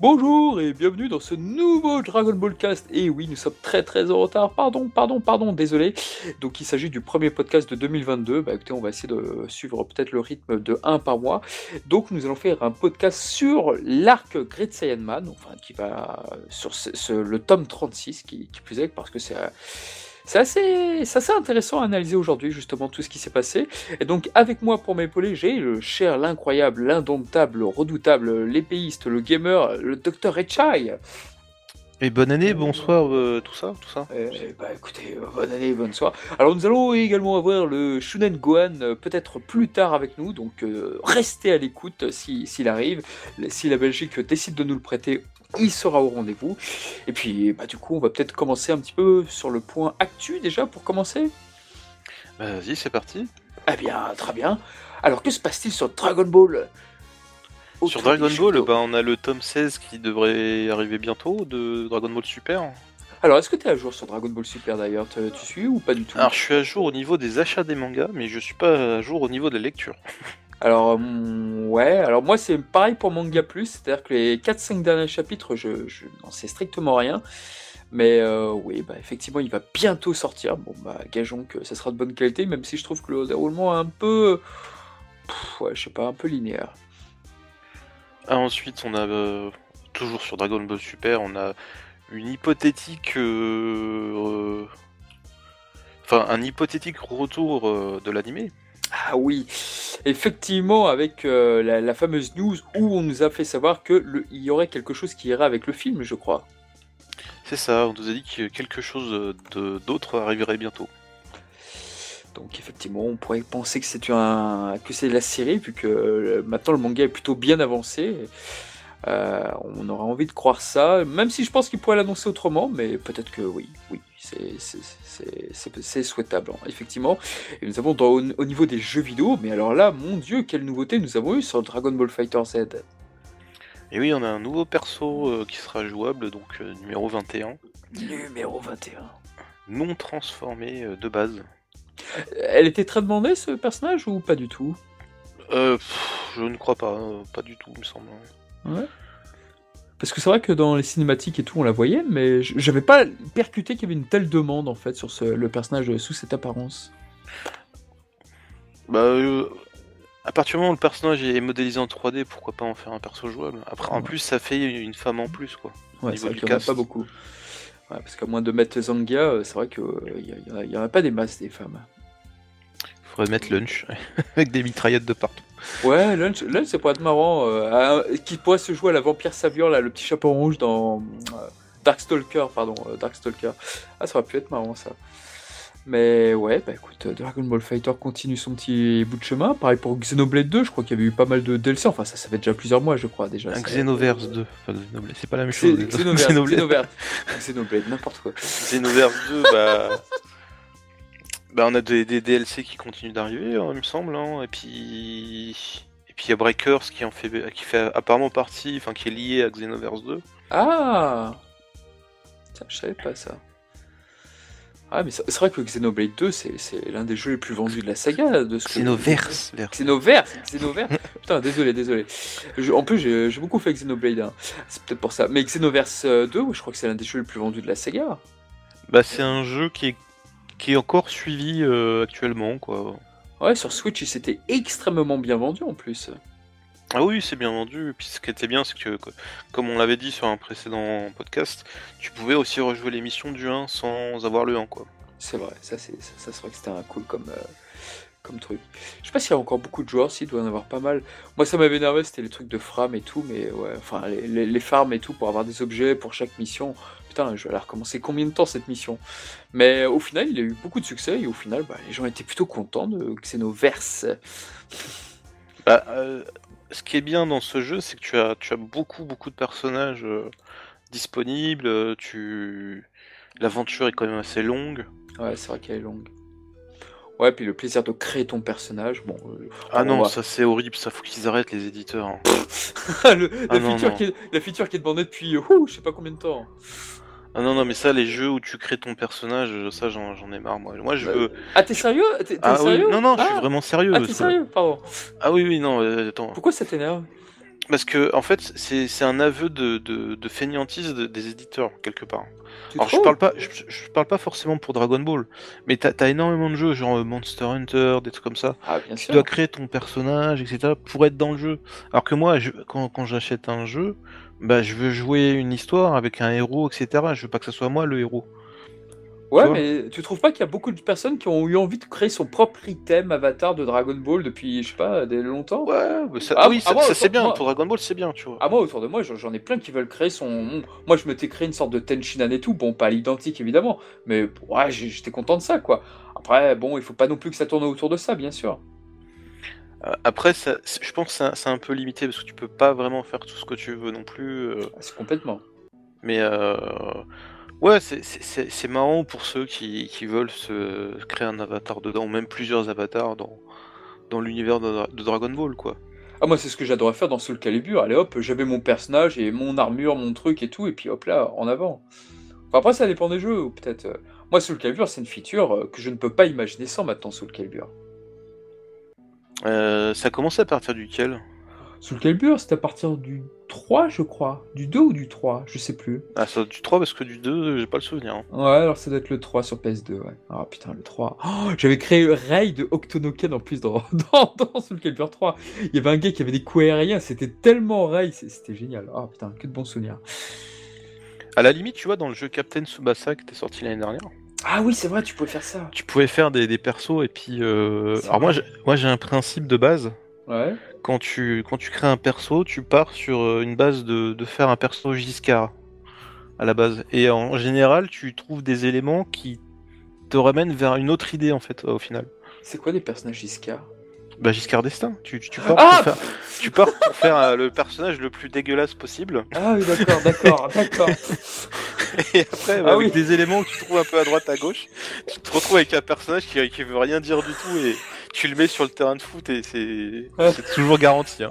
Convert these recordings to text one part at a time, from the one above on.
Bonjour et bienvenue dans ce nouveau Dragon Ball Cast. Et oui, nous sommes très très en retard. Pardon, pardon, pardon, désolé. Donc il s'agit du premier podcast de 2022. Bah écoutez, on va essayer de suivre peut-être le rythme de 1 par mois. Donc nous allons faire un podcast sur l'arc Great Saiyan Man, enfin qui va sur le tome 36 qui, qui plus est parce que c'est euh, c'est assez, intéressant à analyser aujourd'hui, justement, tout ce qui s'est passé. Et donc, avec moi pour m'épauler, j'ai le cher, l'incroyable, l'indomptable, le redoutable, l'épéiste, le gamer, le docteur Echai. Et bonne année, bonsoir, euh, tout ça, tout ça. Eh bah écoutez, euh, bonne année, bonne soirée. Alors nous allons également avoir le Shunen Gohan euh, peut-être plus tard avec nous, donc euh, restez à l'écoute euh, si- s'il arrive. Si la Belgique décide de nous le prêter, il sera au rendez-vous. Et puis bah, du coup, on va peut-être commencer un petit peu sur le point actu déjà pour commencer. Bah, Vas-y, c'est parti. Eh bien, très bien. Alors que se passe-t-il sur Dragon Ball? Sur Dragon Ball, bah, on a le tome 16 qui devrait arriver bientôt de Dragon Ball Super. Alors est-ce que tu es à jour sur Dragon Ball Super d'ailleurs Tu tu suis ou pas du tout Alors, je suis à jour au niveau des achats des mangas, mais je suis pas à jour au niveau de la lecture. Alors, hum, ouais, alors moi c'est pareil pour Manga Plus, c'est-à-dire que les 4-5 derniers chapitres, je, je n'en sais strictement rien. Mais euh, oui, bah, effectivement, il va bientôt sortir. Bon, bah, gageons que ça sera de bonne qualité, même si je trouve que le déroulement est un peu. Pff, ouais, je sais pas, un peu linéaire. Ah, ensuite, on a euh, toujours sur Dragon Ball Super, on a une hypothétique. euh, euh, Enfin, un hypothétique retour de l'animé. Ah oui, effectivement, avec euh, la, la fameuse news où on nous a fait savoir que le- il y aurait quelque chose qui irait avec le film, je crois. C'est ça, on nous a dit que quelque chose d'autre arriverait bientôt. Donc effectivement, on pourrait penser que c'est un que c'est la série, vu que euh, maintenant le manga est plutôt bien avancé. Euh, on aurait envie de croire ça, même si je pense qu'il pourrait l'annoncer autrement, mais peut-être que oui, oui, c'est souhaitable, hein, effectivement. Et nous avons dans- au, au niveau des jeux vidéo, mais alors là, mon dieu, quelle nouveauté nous avons eu sur Dragon Ball Fighter Z. Et oui, on a un nouveau perso euh, qui sera jouable, donc euh, numéro 21, Numéro 21. non transformé de base. Elle était très demandée ce personnage ou pas du tout Euh, pff, je ne crois pas, euh, pas du tout, il me semble. Ouais. Parce que c'est vrai que dans les cinématiques et tout, on la voyait, mais j'avais pas percuté qu'il y avait une telle demande en fait sur ce- le personnage sous cette apparence. Bah, euh, à partir du moment où le personnage est modélisé en 3D, pourquoi pas en faire un perso jouable? Après, en plus, ça fait une femme en plus, quoi. Ouais, du qu'il y en a pas beaucoup. Ouais, parce qu'à moins de mettre Zanga, euh, c'est vrai qu'il n'y en a pas des masses des femmes. Faudrait mettre Lunch, avec des mitraillettes de partout. Ouais, Lunch, Lunch ça pourrait être marrant. euh, qui pourrait se jouer à la vampire savior, là, le petit chapeau rouge dans euh, Darkstalker, pardon, euh, Darkstalker. Ah, ça aurait pu être marrant ça. Mais ouais, bah écoute, euh, Dragon Ball Fighter continue son petit bout de chemin. Pareil pour Xenoblade 2, je crois qu'il y avait eu pas mal de DLC. Enfin, ça, ça fait déjà plusieurs mois, je crois, déjà. Un ça. Xenoverse 2, enfin Xenoblade, c'est pas la même chose. Xenoverse, Xenoblade. Xenoblade, n'importe quoi. Xenoverse 2, bah... bah on a des, des DLC qui continuent d'arriver, hein, il me semble, hein, et puis et puis il y a Breakers qui en fait qui fait apparemment partie, enfin qui est lié à Xenoverse 2. Ah Tiens, je savais pas ça. Ah, mais c'est vrai que Xenoblade 2, c'est l'un des jeux les plus vendus de la saga. De ce que- Xenoverse, verse. Xenoverse, Xenoverse. Putain, désolé, désolé. Je- en plus, j'ai beaucoup fait Xenoblade. hein. C'est peut-être pour ça. Mais Xenoverse euh, 2, ouais, je crois que c'est l'un des jeux les plus vendus de la saga. Bah c'est un jeu qui est qui est encore suivi euh, actuellement, quoi. Ouais, sur Switch, il s'était extrêmement bien vendu en plus. Ah oui, c'est bien vendu. Et puis ce qui était bien, c'est que, que- comme on l'avait dit sur un précédent podcast, tu pouvais aussi rejouer les missions du 1 sans avoir le 1, quoi. C'est vrai, ça, c'est, ça, ça, c'est vrai que c'était un cool comme, euh, comme truc. Je sais pas s'il y a encore beaucoup de joueurs, s'il doit y en avoir pas mal. Moi, ça m'avait énervé, c'était les trucs de fram et tout, mais ouais, enfin, les, les, les farms et tout pour avoir des objets pour chaque mission. Putain, je vais la recommencer combien de temps cette mission? Mais au final, il a eu beaucoup de succès et au final, bah, les gens étaient plutôt contents de Xenoverse. Bah, euh, ce qui est bien dans ce jeu, c'est que tu as, tu as beaucoup, beaucoup de personnages euh, disponibles. euh, Tu... L'aventure est quand même assez longue. Ouais, c'est vrai qu'elle est longue. Ouais, puis le plaisir de créer ton personnage, bon. euh, Ah on non, va- ça c'est horrible, ça faut qu'ils arrêtent les éditeurs. hein. Le- la, Ah non, feature non. Qui est, la feature qui est demandée depuis, ouh, je sais pas combien de temps. Ah non, non, mais ça, les jeux où tu crées ton personnage, ça j'en j'en ai marre, moi. Moi je Bah, veux. Ah, t'es sérieux? T'es t'es Ah oui, sérieux? non, non, je suis Ah. vraiment sérieux. Ah, t'es sérieux? Pardon. Ah oui, oui, non, euh, attends. Pourquoi ça t'énerve? Parce que, en fait, c'est c'est un aveu de, de, de fainéantise de- des éditeurs, quelque part. Tu Alors, je parle pas, je, je parle pas forcément pour Dragon Ball, mais t'as as énormément de jeux, genre euh, Monster Hunter, des trucs comme ça. Ah, bien Tu sûr. dois créer ton personnage, etc., pour être dans le jeu. Alors que moi, je- quand, quand j'achète un jeu, bah, je veux jouer une histoire avec un héros, etc. Je veux pas que ce soit moi le héros. Ouais, Tu mais tu trouves pas qu'il y a beaucoup de personnes qui ont eu envie de créer son propre item avatar de Dragon Ball depuis, je sais pas, des longtemps? Ouais, bah, ça, Ah, oui, ah, ça, c'est bien. moi- Pour Dragon Ball, c'est bien, tu vois. Ah moi autour de moi j'en ai plein qui veulent créer son... Moi je m'étais créé une sorte de Tenchinan et tout, bon pas à l'identique évidemment, mais ouais j'étais content de ça quoi. Après bon il faut pas non plus que ça tourne autour de ça bien sûr. Euh, Après, ça, je pense que c'est un- peu limité parce que tu peux pas vraiment faire tout ce que tu veux non plus. euh, Ah, C'est complètement. mais euh, ouais, c'est- marrant pour ceux qui, qui veulent se créer un avatar dedans, ou même plusieurs avatars dans, dans l'univers de, de Dragon Ball, quoi. Ah moi c'est ce que j'adorais faire dans Soul Calibur, allez hop j'avais mon personnage et mon armure, mon truc et tout, et puis hop là en avant. Enfin, après ça dépend des jeux, peut-être... Moi Soul Calibur c'est une feature que je ne peux pas imaginer sans maintenant Soul Calibur. Euh, ça commence à partir duquel? Soul Calibur c'est à partir du 3 je crois, du 2 ou du 3, je sais plus. Ah, ça, du 3 parce que du 2, j'ai pas le souvenir. hein. Ouais, alors ça doit être le 3 sur PS2, ouais. Ah putain, le 3. Oh, J'avais créé Ray de Octonoken en plus dans, dans, dans Soul Calibur 3. Il y avait un gars qui avait des coups aériens, c'était tellement Ray, c'est- c'était génial. Ah putain, que de bons souvenirs. À la limite, tu vois, dans le jeu Captain Tsubasa qui était sorti l'année dernière, Ah oui, c'est vrai, tu pouvais faire ça. tu pouvais faire des, des persos et puis. euh, Alors, moi, moi, j'ai un principe de base. Ouais. Quand tu, quand tu crées un perso, tu pars sur euh, une base de, de faire un perso Giscard à la base. Et en général, tu trouves des éléments qui te ramènent vers une autre idée en fait, au final. C'est quoi les personnages Iska Bah, Giscard d'Estaing. Tu, tu, tu pars Ah pour faire, tu pars pour faire euh, le personnage le plus dégueulasse possible. Ah oui, d'accord, d'accord, d'accord. Et après, bah, Ah avec oui. des éléments que tu trouves un peu à droite, à gauche, tu te retrouves avec un personnage qui, qui veut rien dire du tout et tu le mets sur le terrain de foot et c'est Ouais. c'est toujours garanti. Hein.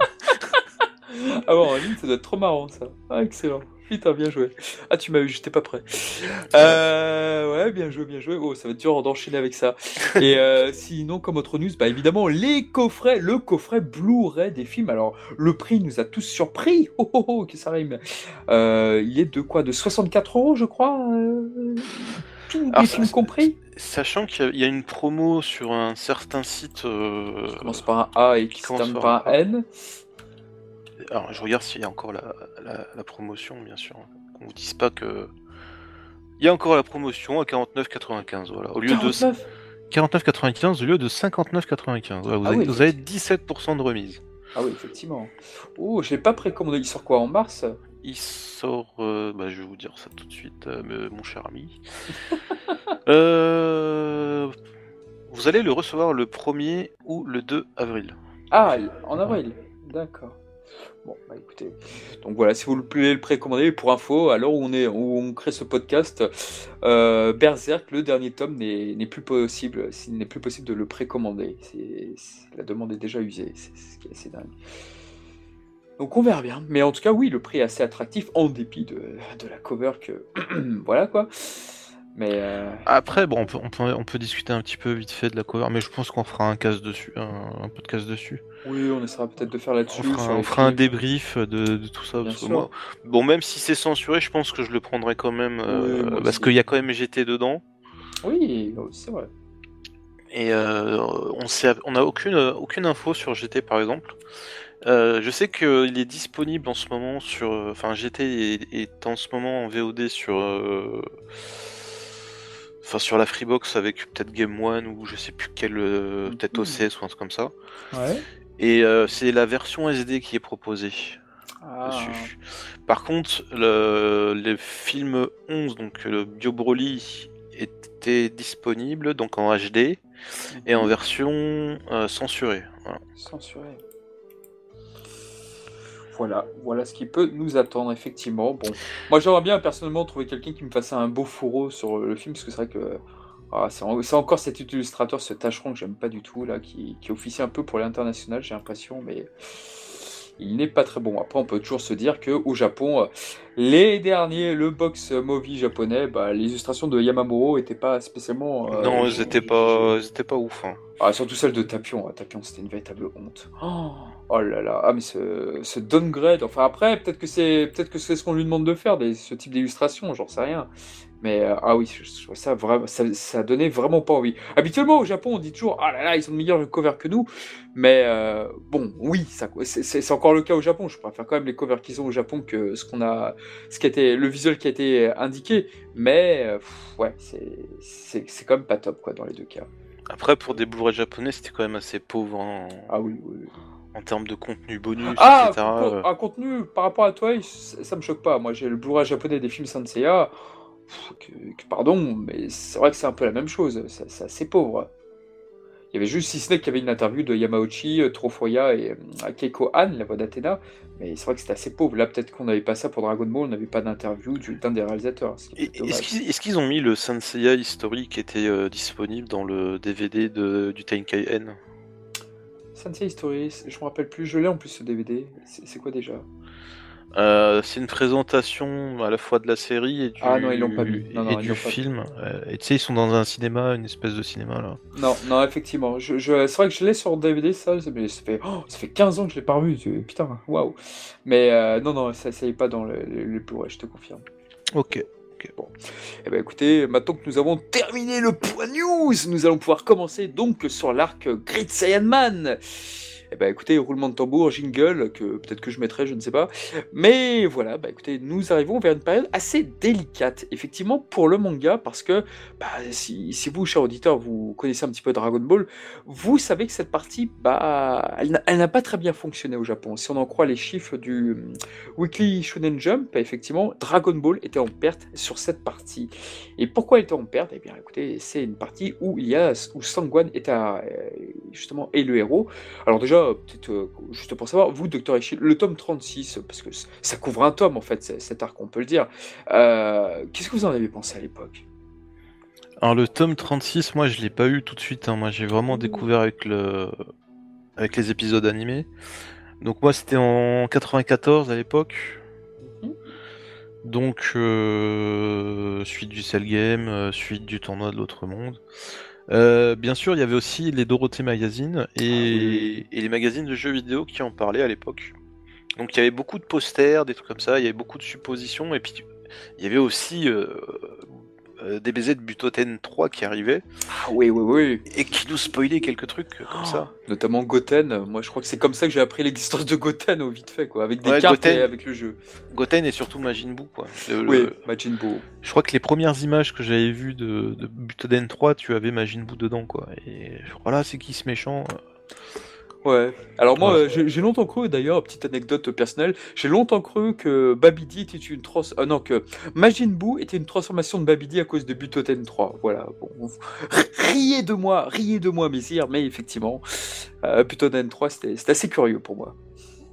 Ah bon, en ligne, ça doit être trop marrant ça. Ah, excellent. Putain, bien joué. Ah, tu m'as eu, j'étais pas prêt. Euh, ouais, bien joué, bien joué. Oh, ça va être dur d'enchaîner avec ça. Et euh, sinon, comme autre news, bah évidemment, les coffrets, le coffret Blu-ray des films. Alors, le prix nous a tous surpris. Oh, oh, oh, que ça rime. Euh, il est de quoi? De 64 euros, je crois euh, Tous Alors, les films compris? Sachant qu'il y a- une promo sur un certain site. Ça commence par un A et qui commence termine par par un N. Alors, je regarde s'il y a encore la, la- la promotion, bien sûr. Qu'on vous dise pas que. Il y a encore la promotion à 49,95. Voilà. Au lieu de 49 49,95 au lieu de 59,95. Voilà, vous, Ah avez, oui, vous avez 17% de remise. Ah oui, effectivement. Oh, je l'ai pas précommandé. Il sort quoi en mars? Il sort. euh, bah, je vais vous dire ça tout de suite, euh, mon cher ami. Euh, vous allez le recevoir le 1er ou le 2 avril. Ah, en avril. D'accord. Bon, bah écoutez. Donc voilà, si vous voulez le précommander, pour info, à l'heure où on, crée ce podcast, euh, Berserk, le dernier tome, n'est plus possible. Il n'est plus possible de le précommander. La demande est déjà usée. C'est ce qui est assez dingue. Donc on verra bien. Mais en tout cas, oui, le prix est assez attractif, en dépit de la cover que. voilà quoi. Mais. euh, Après, bon, on peut, on, peut, on peut discuter un petit peu vite fait de la cover, mais je pense qu'on fera un casse dessus, un, un podcast dessus. oui, on essaiera peut-être de faire là-dessus. On fera, on un débrief de, de tout ça. Bien parce que sûr. moi, bon, même si c'est censuré, je pense que je le prendrai quand même, euh, Oui, parce qu'il y a quand même GT dedans. Oui, c'est vrai. Et euh, on sait, on n'a aucune, aucune info sur GT par exemple. Euh, je sais qu'il est disponible en ce moment sur, enfin GT est, est en ce moment en VOD sur, euh, enfin sur la Freebox avec peut-être Game One ou je sais plus quel, euh, peut-être Mhm. OCS ou un truc comme ça. Ouais. Et euh, c'est la version SD qui est proposée Ah. dessus. Par contre, le, le film 11, donc le Bio Broly, était disponible donc en HD et en version euh, censurée. Voilà. Censuré. Voilà, voilà ce qui peut nous attendre, effectivement. Bon, moi j'aimerais bien personnellement trouver quelqu'un qui me fasse un beau fourreau sur le film, parce que c'est vrai que ah, c'est en- c'est encore cet illustrateur, ce tâcheron que j'aime pas du tout, là, qui, qui officie un peu pour l'international, j'ai l'impression, mais il n'est pas très bon. Après, on peut toujours se dire que au Japon, euh, les derniers, le box movie japonais, bah, les illustrations de Yamamuro étaient pas spécialement. euh, non, ils étaient pas, pas ouf. hein. ah, surtout celle de Tapion. Ah, Tapion, c'était une véritable honte. Oh, Oh là là, ah mais ce, ce downgrade, enfin après, peut-être que c'est peut-être que c'est ce qu'on lui demande de faire, des, ce type d'illustration, j'en sais rien. Mais euh, ah oui, je, je trouve ça vraiment, ça, ça donnait vraiment pas envie. Habituellement au Japon, on dit toujours ah là là, ils ont de meilleurs covers que nous. Mais euh, bon, oui, ça, c'est, encore le cas au Japon. Je préfère quand même les covers qu'ils ont au Japon que ce qu'on a, ce qui a été, le visuel qui a été indiqué. Mais euh, pff, ouais, c'est, quand même pas top quoi dans les deux cas. Après, pour des Blu-ray japonais, c'était quand même assez pauvre en, Ah oui, oui. oui. En termes de contenu bonus, Ah, etc. con- euh. un contenu par rapport à toi, ça, ça me choque pas. Moi, j'ai le Blu-ray japonais des films Que, que- pardon, mais c'est vrai que c'est un peu la même chose. C'est assez pauvre. Il y avait juste, si ce n'est qu'il y avait une interview de Yamauchi, euh, Trofoya et euh, Keiko Han, la voix d'Athéna. Mais c'est vrai que c'était assez pauvre. Là, peut-être qu'on n'avait pas ça pour Dragon Ball, on n'avait pas d'interview du- d'un des réalisateurs. Est-ce qu'ils ont mis le Senseiya History qui était euh, disponible dans le DVD de, du Tenkai N Sensei History, je me rappelle plus. Je l'ai en plus ce DVD. C'est quoi déjà? Euh, C'est une présentation à la fois de la série et du, Ah non, ils l'ont pas mis. Non, et ils du film. Euh, et tu sais, ils sont dans un cinéma, une espèce de cinéma là. Non, non, effectivement. Je, je- c'est vrai que je l'ai sur DVD, ça, mais ça fait, oh, ça fait 15 ans que je l'ai pas revu. Putain, waouh. Mais euh, non, non, ça, ça y est pas dans le, le, le Blu-ray, je te confirme. Ok. Eh ben écoutez, maintenant que nous avons terminé le point news, nous allons pouvoir commencer donc sur l'arc Great Saiyan Man. Eh ben écoutez, roulement de tambour, jingle, que peut-être que je mettrai, je ne sais pas. Mais voilà, bah écoutez, nous arrivons vers une période assez délicate, effectivement, pour le manga, parce que bah, si, vous, cher auditeur, vous connaissez un petit peu Dragon Ball, vous savez que cette partie, bah, elle n'a- pas très bien fonctionné au Japon. Si on en croit les chiffres du hum, Weekly Shonen Jump, effectivement, Dragon Ball était en perte sur cette partie. Et pourquoi elle était en perte? Eh bien, écoutez, c'est une partie où il y a où Sangwan est à, euh, justement est le héros. Alors déjà, peut-être euh, juste pour savoir, vous, Dr. Ishii, le tome 36, parce que ça couvre un tome en fait, cet arc, on peut le dire. euh, Qu'est-ce que vous en avez pensé à l'époque? Alors le tome 36, moi je l'ai pas eu tout de suite. hein. Moi j'ai vraiment découvert avec le avec les épisodes animés. Donc moi c'était en 94 à l'époque. Mhm. Donc euh, suite du Cell Game, suite du tournoi de l'autre monde. Euh, bien sûr, il y avait aussi les Dorothée Magazine et, oui. et les magazines de jeux vidéo qui en parlaient à l'époque. Donc il y avait beaucoup de posters, des trucs comme ça, il y avait beaucoup de suppositions et puis il y avait aussi euh, euh, DBZ de Butoten 3 qui arrivait Ah oui, oui, oui. et qui nous spoilait quelques trucs euh, comme ça. Notamment Goten. Moi, je crois que c'est comme ça que j'ai appris l'existence de Goten au vite fait, quoi, avec des Ouais, cartes Goten. et avec le jeu. Goten et surtout Majin Buu quoi. Le- Oui, le- Majin Buu. Je crois que les premières images que j'avais vues de, de Butoden 3, tu avais Majin Buu dedans quoi. Et voilà, c'est qui ce méchant Ouais. Alors moi, Ouais. euh, j'ai longtemps cru, d'ailleurs, petite anecdote personnelle, j'ai longtemps cru que Babidi était une trans... Ah non, que Majin Buu était une transformation de Babidi à cause de Butoten 3. Voilà. Bon, riez de moi, riez de moi, messire, mais effectivement, euh, Butoten 3, c'était c'était assez curieux pour moi.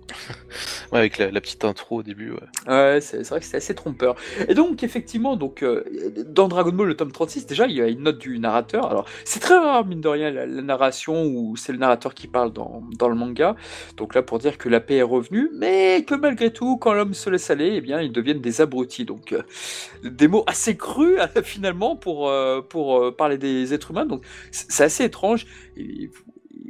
Ouais, avec la, petite intro au début. Ouais. C'est c'est vrai que c'était assez trompeur. Et donc, effectivement, donc, euh, dans Dragon Ball, le tome 36, déjà, il y a une note du narrateur. Alors, c'est très rare, mine de rien, la, narration où c'est le narrateur qui parle dans, dans le manga. Donc là, pour dire que la paix est revenue, mais que malgré tout, quand l'homme se laisse aller, eh bien, ils deviennent des abrutis. Donc, euh, des mots assez crus, finalement, pour, euh, pour parler des êtres humains. Donc, c'est c'est assez étrange.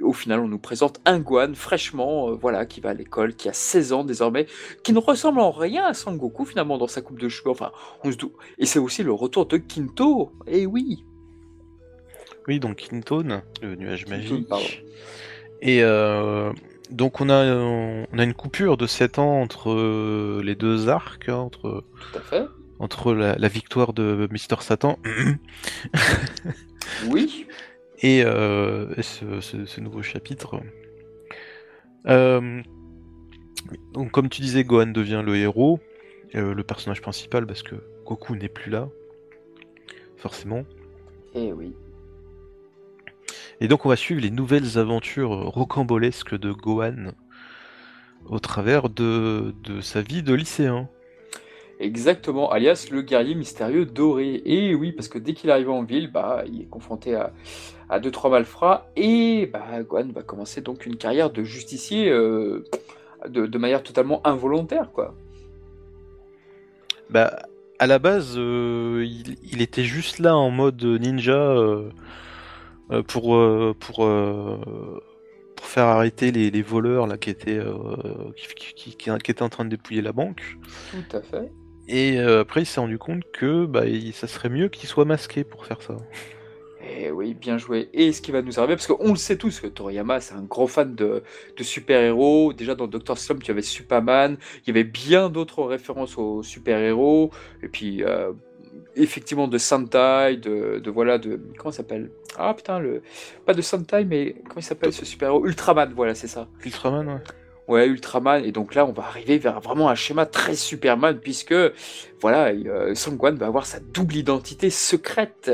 Au final, on nous présente un Gohan fraîchement, euh, voilà, qui va à l'école, qui a 16 ans désormais, qui ne ressemble en rien à Son Goku finalement dans sa coupe de cheveux. Enfin, on se doute. Et c'est aussi le retour de Kinto. Et oui. Oui, donc Kintone, le nuage magique. pardon. Et euh, donc on a, euh, on a une coupure de 7 ans entre les deux arcs, hein, entre, Tout à fait. entre la, la victoire de Mister Satan Oui. et, euh, ce, ce- ce nouveau chapitre. Euh, donc comme tu disais, Gohan devient le héros, euh, le personnage principal, parce que Goku n'est plus là, forcément. Et oui. Et donc on va suivre les nouvelles aventures rocambolesques de Gohan au travers de, de sa vie de lycéen. Exactement, alias le guerrier mystérieux doré. Et oui, parce que dès qu'il arrive en ville, bah, il est confronté à, à deux trois malfrats et bah, Gohan va commencer donc une carrière de justicier euh, de, de manière totalement involontaire, quoi. Bah, à la base, euh, il, il était juste là en mode ninja euh, pour, pour, pour faire arrêter les, les voleurs là qui étaient qui, qui, qui, qui, étaient en train de dépouiller la banque. Tout à fait. Et après, il s'est rendu compte que bah, ça serait mieux qu'il soit masqué pour faire ça. Et oui, bien joué. Et ce qui va nous arriver, parce qu'on le sait tous que Toriyama, c'est un gros fan de, de super-héros. Déjà dans Doctor Slump, il y avait Superman, il y avait bien d'autres références aux super-héros. Et puis, euh, effectivement, de Sentai, de, de voilà, de. Comment ça s'appelle? Ah putain, le. Pas de Sentai, mais comment il s'appelle ce super-héros? Ultraman, voilà, c'est ça. Ultraman, ouais. Ouais, Ultraman. Et donc là, on va arriver vers vraiment un schéma très Superman, puisque, voilà, euh, va avoir sa double identité secrète.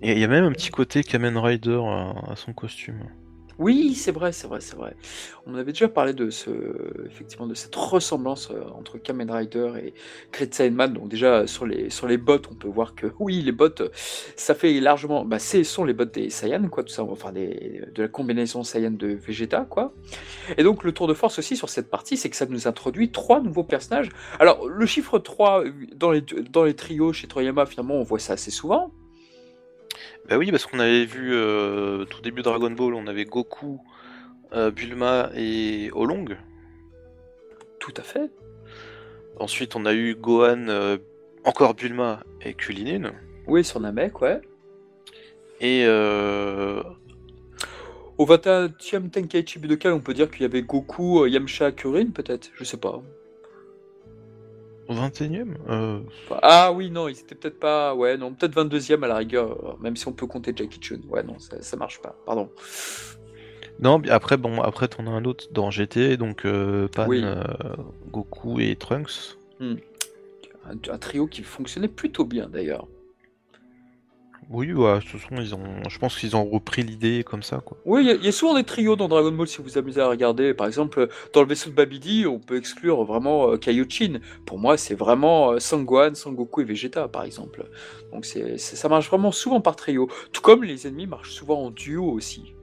Et il y a même un petit côté Kamen Rider à, son costume. Oui, c'est vrai, c'est vrai, c'est vrai. On avait déjà parlé de ce, effectivement, de cette ressemblance euh, entre Kamen Rider et Man. Donc déjà sur les sur les bottes, on peut voir que oui, les bottes, ça fait largement, bah, ce sont les bottes des Saiyans, quoi, tout ça, enfin de la combinaison Saiyan de Vegeta, quoi. Et donc le tour de force aussi sur cette partie, c'est que ça nous introduit trois nouveaux personnages. Alors le chiffre 3 dans les dans les trios chez Toriyama, finalement, on voit ça assez souvent. Bah oui, parce qu'on avait vu euh, tout début Dragon Ball, on avait Goku, euh, Bulma et Olong. Tout à fait. Ensuite, on a eu Gohan, euh, encore Bulma et Kulinin. Oui, sur Namek, ouais. Et au 21e Tenkaichi Budokai, on peut dire qu'il y avait Goku, Yamcha, Kurin, peut-être, je sais pas. 21ème euh, Ah oui, non, il était peut-être pas. Ouais, non, peut-être 22ème à la rigueur, même si on peut compter Jackie Chun. Ouais, non, ça, ça marche pas, pardon. Non, après, bon, après, t'en as un autre dans GT, donc euh, Pan, euh, Goku et Trunks. Hmm. un, trio qui fonctionnait plutôt bien d'ailleurs. Oui, ouais, ce sont, ils ont, je pense qu'ils ont repris l'idée comme ça, quoi. Oui, il y, a souvent des trios dans Dragon Ball si vous vous amusez à regarder. Par exemple, dans le vaisseau de Babidi, on peut exclure vraiment euh, Kaiochin. Pour moi, c'est vraiment euh, Sangwan, Sangoku et Vegeta, par exemple. Donc c'est, ça marche vraiment souvent par trio. Tout comme les ennemis marchent souvent en duo aussi.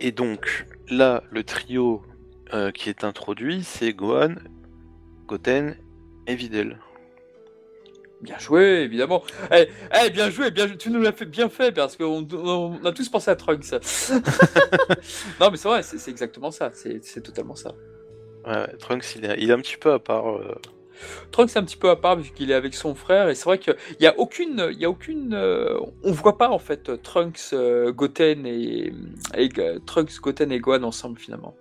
Et, donc, là, le trio euh, qui est introduit, c'est Gohan, Goten et Videl. Bien joué, évidemment. Eh, eh, bien joué, bien Tu nous l'as fait bien fait parce qu'on on a tous pensé à Trunks. non, mais c'est vrai, c'est exactement ça. C'est totalement ça. Ouais, Trunks, il est, il est, un petit peu à part. Euh... Trunks, c'est un petit peu à part vu qu'il est avec son frère. Et c'est vrai qu'il n'y a aucune. Il y a aucune euh, on voit pas en fait Trunks, euh, Goten et, et Trunks, Goten et Gohan ensemble finalement.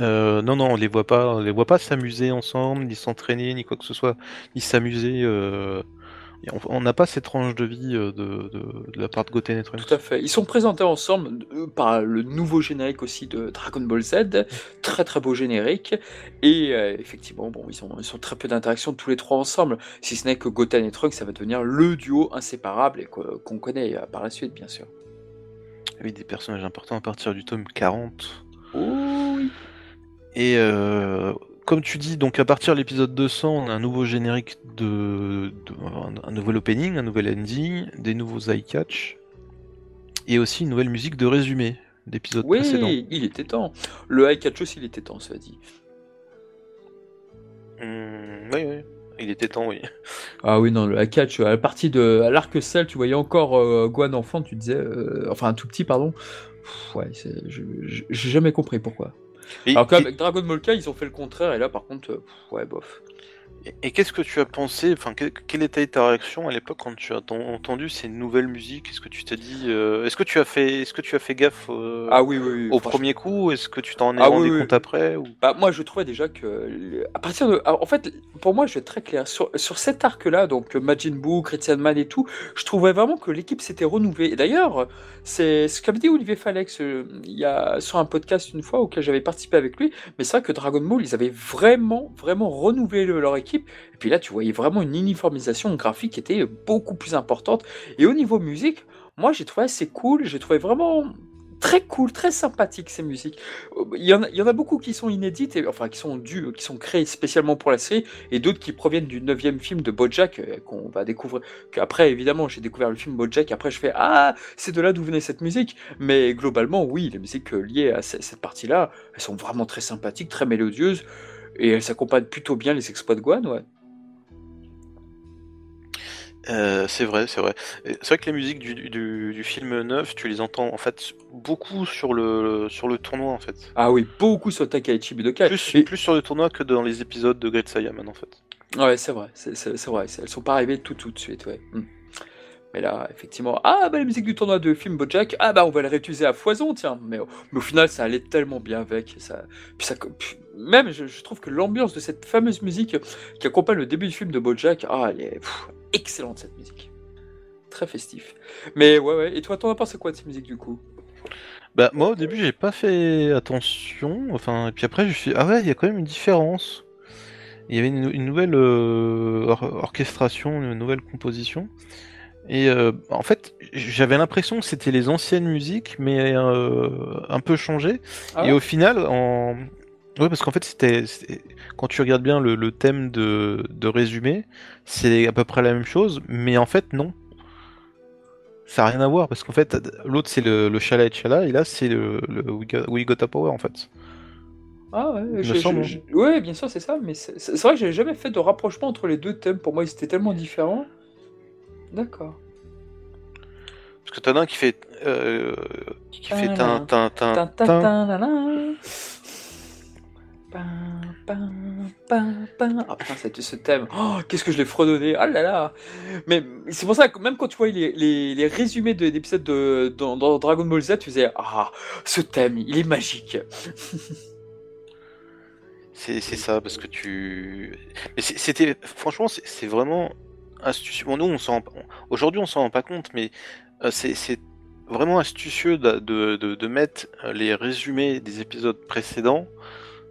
Euh, non, non, on les voit pas, on les voit pas s'amuser ensemble, ni s'entraîner, ni quoi que ce soit, ni s'amuser. Euh, on n'a pas cette tranche de vie euh, de, la part de Goten et Trunks. Tout à fait. Ils sont présentés ensemble par le nouveau générique aussi de Dragon Ball Z, très très beau générique. Et effectivement, bon, ils ont, ils très peu d'interactions tous les trois ensemble, si ce n'est que Goten et Trunks, ça va devenir le duo inséparable et qu'on connaît par la suite, bien sûr. Oui, des personnages importants à partir du tome 40. Oh oui. Et euh, comme tu dis, donc à partir de l'épisode 200, on a un nouveau générique de, un nouvel opening, un nouvel ending, des nouveaux eye catch et aussi une nouvelle musique de résumé d'épisode oui, précédent. Oui, il était temps. Le eye catch aussi, il était temps, ça dit. Mmh, oui, oui. Il était temps, oui. Ah oui, non, le catch, à la partie de à l'arc cell, tu voyais encore euh, Guan enfant, tu disais, euh, enfin un tout petit, pardon. ouais, j'ai jamais compris pourquoi. Alors qu'avec Dragon Ball ils ont fait le contraire, et là, par contre, euh, ouais, bof. Et, qu'est-ce que tu as pensé, enfin, quelle était ta réaction à l'époque quand tu as entendu ces nouvelles musiques? Est-ce que tu t'es dit, euh, est-ce que tu as fait, est-ce que tu as fait gaffe euh, ah, oui, oui, au premier coup? Est-ce que tu t'en es ah rendu compte après ou... Bah moi, je trouvais déjà que, à partir de, en fait, pour moi, je vais être très clair. Sur, sur cet arc-là, donc Majin Buu, Christian Man et tout, je trouvais vraiment que l'équipe s'était renouvelée. Et d'ailleurs, c'est ce qu'avait dit Olivier Falex il y a sur un podcast une fois auquel j'avais participé avec lui. Mais c'est vrai que Dragon Ball, ils avaient vraiment, vraiment renouvelé leur équipe et puis là, tu voyais vraiment une uniformisation graphique qui était beaucoup plus importante. Et au niveau musique, moi, j'ai trouvé assez cool. J'ai trouvé vraiment très cool, très sympathique ces musiques. Il y en a, beaucoup qui sont inédites, et, enfin qui sont dues, qui sont créées spécialement pour la série, et d'autres qui proviennent du neuvième film de BoJack euh, qu'on va découvrir. Après, évidemment, j'ai découvert le film BoJack. Après, je fais ah, c'est de là d'où venait cette musique. Mais globalement, oui, les musiques liées à cette partie-là, elles sont vraiment très sympathiques, très mélodieuses, et elles s'accompagnent plutôt bien les exploits de Guan, ouais. Euh, c'est vrai, c'est vrai. C'est vrai que les musiques du, du, du, film neuf, tu les entends en fait beaucoup sur le, sur le tournoi en fait. Ah oui, beaucoup sur Takaichi Budokai. Plus, Et... plus sur le tournoi que dans les épisodes de Great Saiyaman en fait. Ouais, c'est vrai, c'est vrai. Elles sont pas arrivées tout tout de suite, ouais. Hmm. Mais là, effectivement, ah bah la musique du tournoi de film Bojack, ah bah on va le réutiliser à foison, tiens. Mais, mais au final, ça allait tellement bien avec. Ça, puis ça, même, je, trouve que l'ambiance de cette fameuse musique qui accompagne le début du film de Bojack, ah, elle est excellente cette musique. Très festif. Mais ouais, ouais. Et toi, t'en as pensé quoi de cette musique du coup? Bah moi au début j'ai pas fait attention. Enfin, et puis après je suis ah ouais, il y a quand même une différence. Il y avait une, nouvelle euh, orchestration, une nouvelle composition. Et euh, en fait, j'avais l'impression que c'était les anciennes musiques, mais euh, un peu changées. Ah et au final, en... Oui, parce qu'en fait, c'était quand tu regardes bien le, thème de, résumé, c'est à peu près la même chose, mais en fait, non. Ça n'a rien à voir, parce qu'en fait, l'autre c'est le, le Chala et Chala, et là c'est le, We, got, a Power en fait. Ah ouais, ouais bien sûr, c'est ça, mais c'est vrai que j'avais jamais fait de rapprochement entre les deux thèmes. Pour moi, ils étaient tellement différents. D'accord. Parce que t'en as un qui fait. Euh, qui fait. tin, tin, tin, tin. Ah putain, c'était ce thème. Oh, qu'est-ce que je l'ai fredonné. Ah là là. Mais c'est pour ça que même quand tu vois les, les, les résumés d'épisodes de, dans, dans, Dragon Ball Z, tu faisais Ah, ce thème, il est magique. c'est ça, parce que tu. Mais c'était. Franchement, c'est vraiment astucieux. Bon, nous, on s'en. Aujourd'hui, on s'en rend pas compte, mais euh, c'est vraiment astucieux de, de, de, de, mettre les résumés des épisodes précédents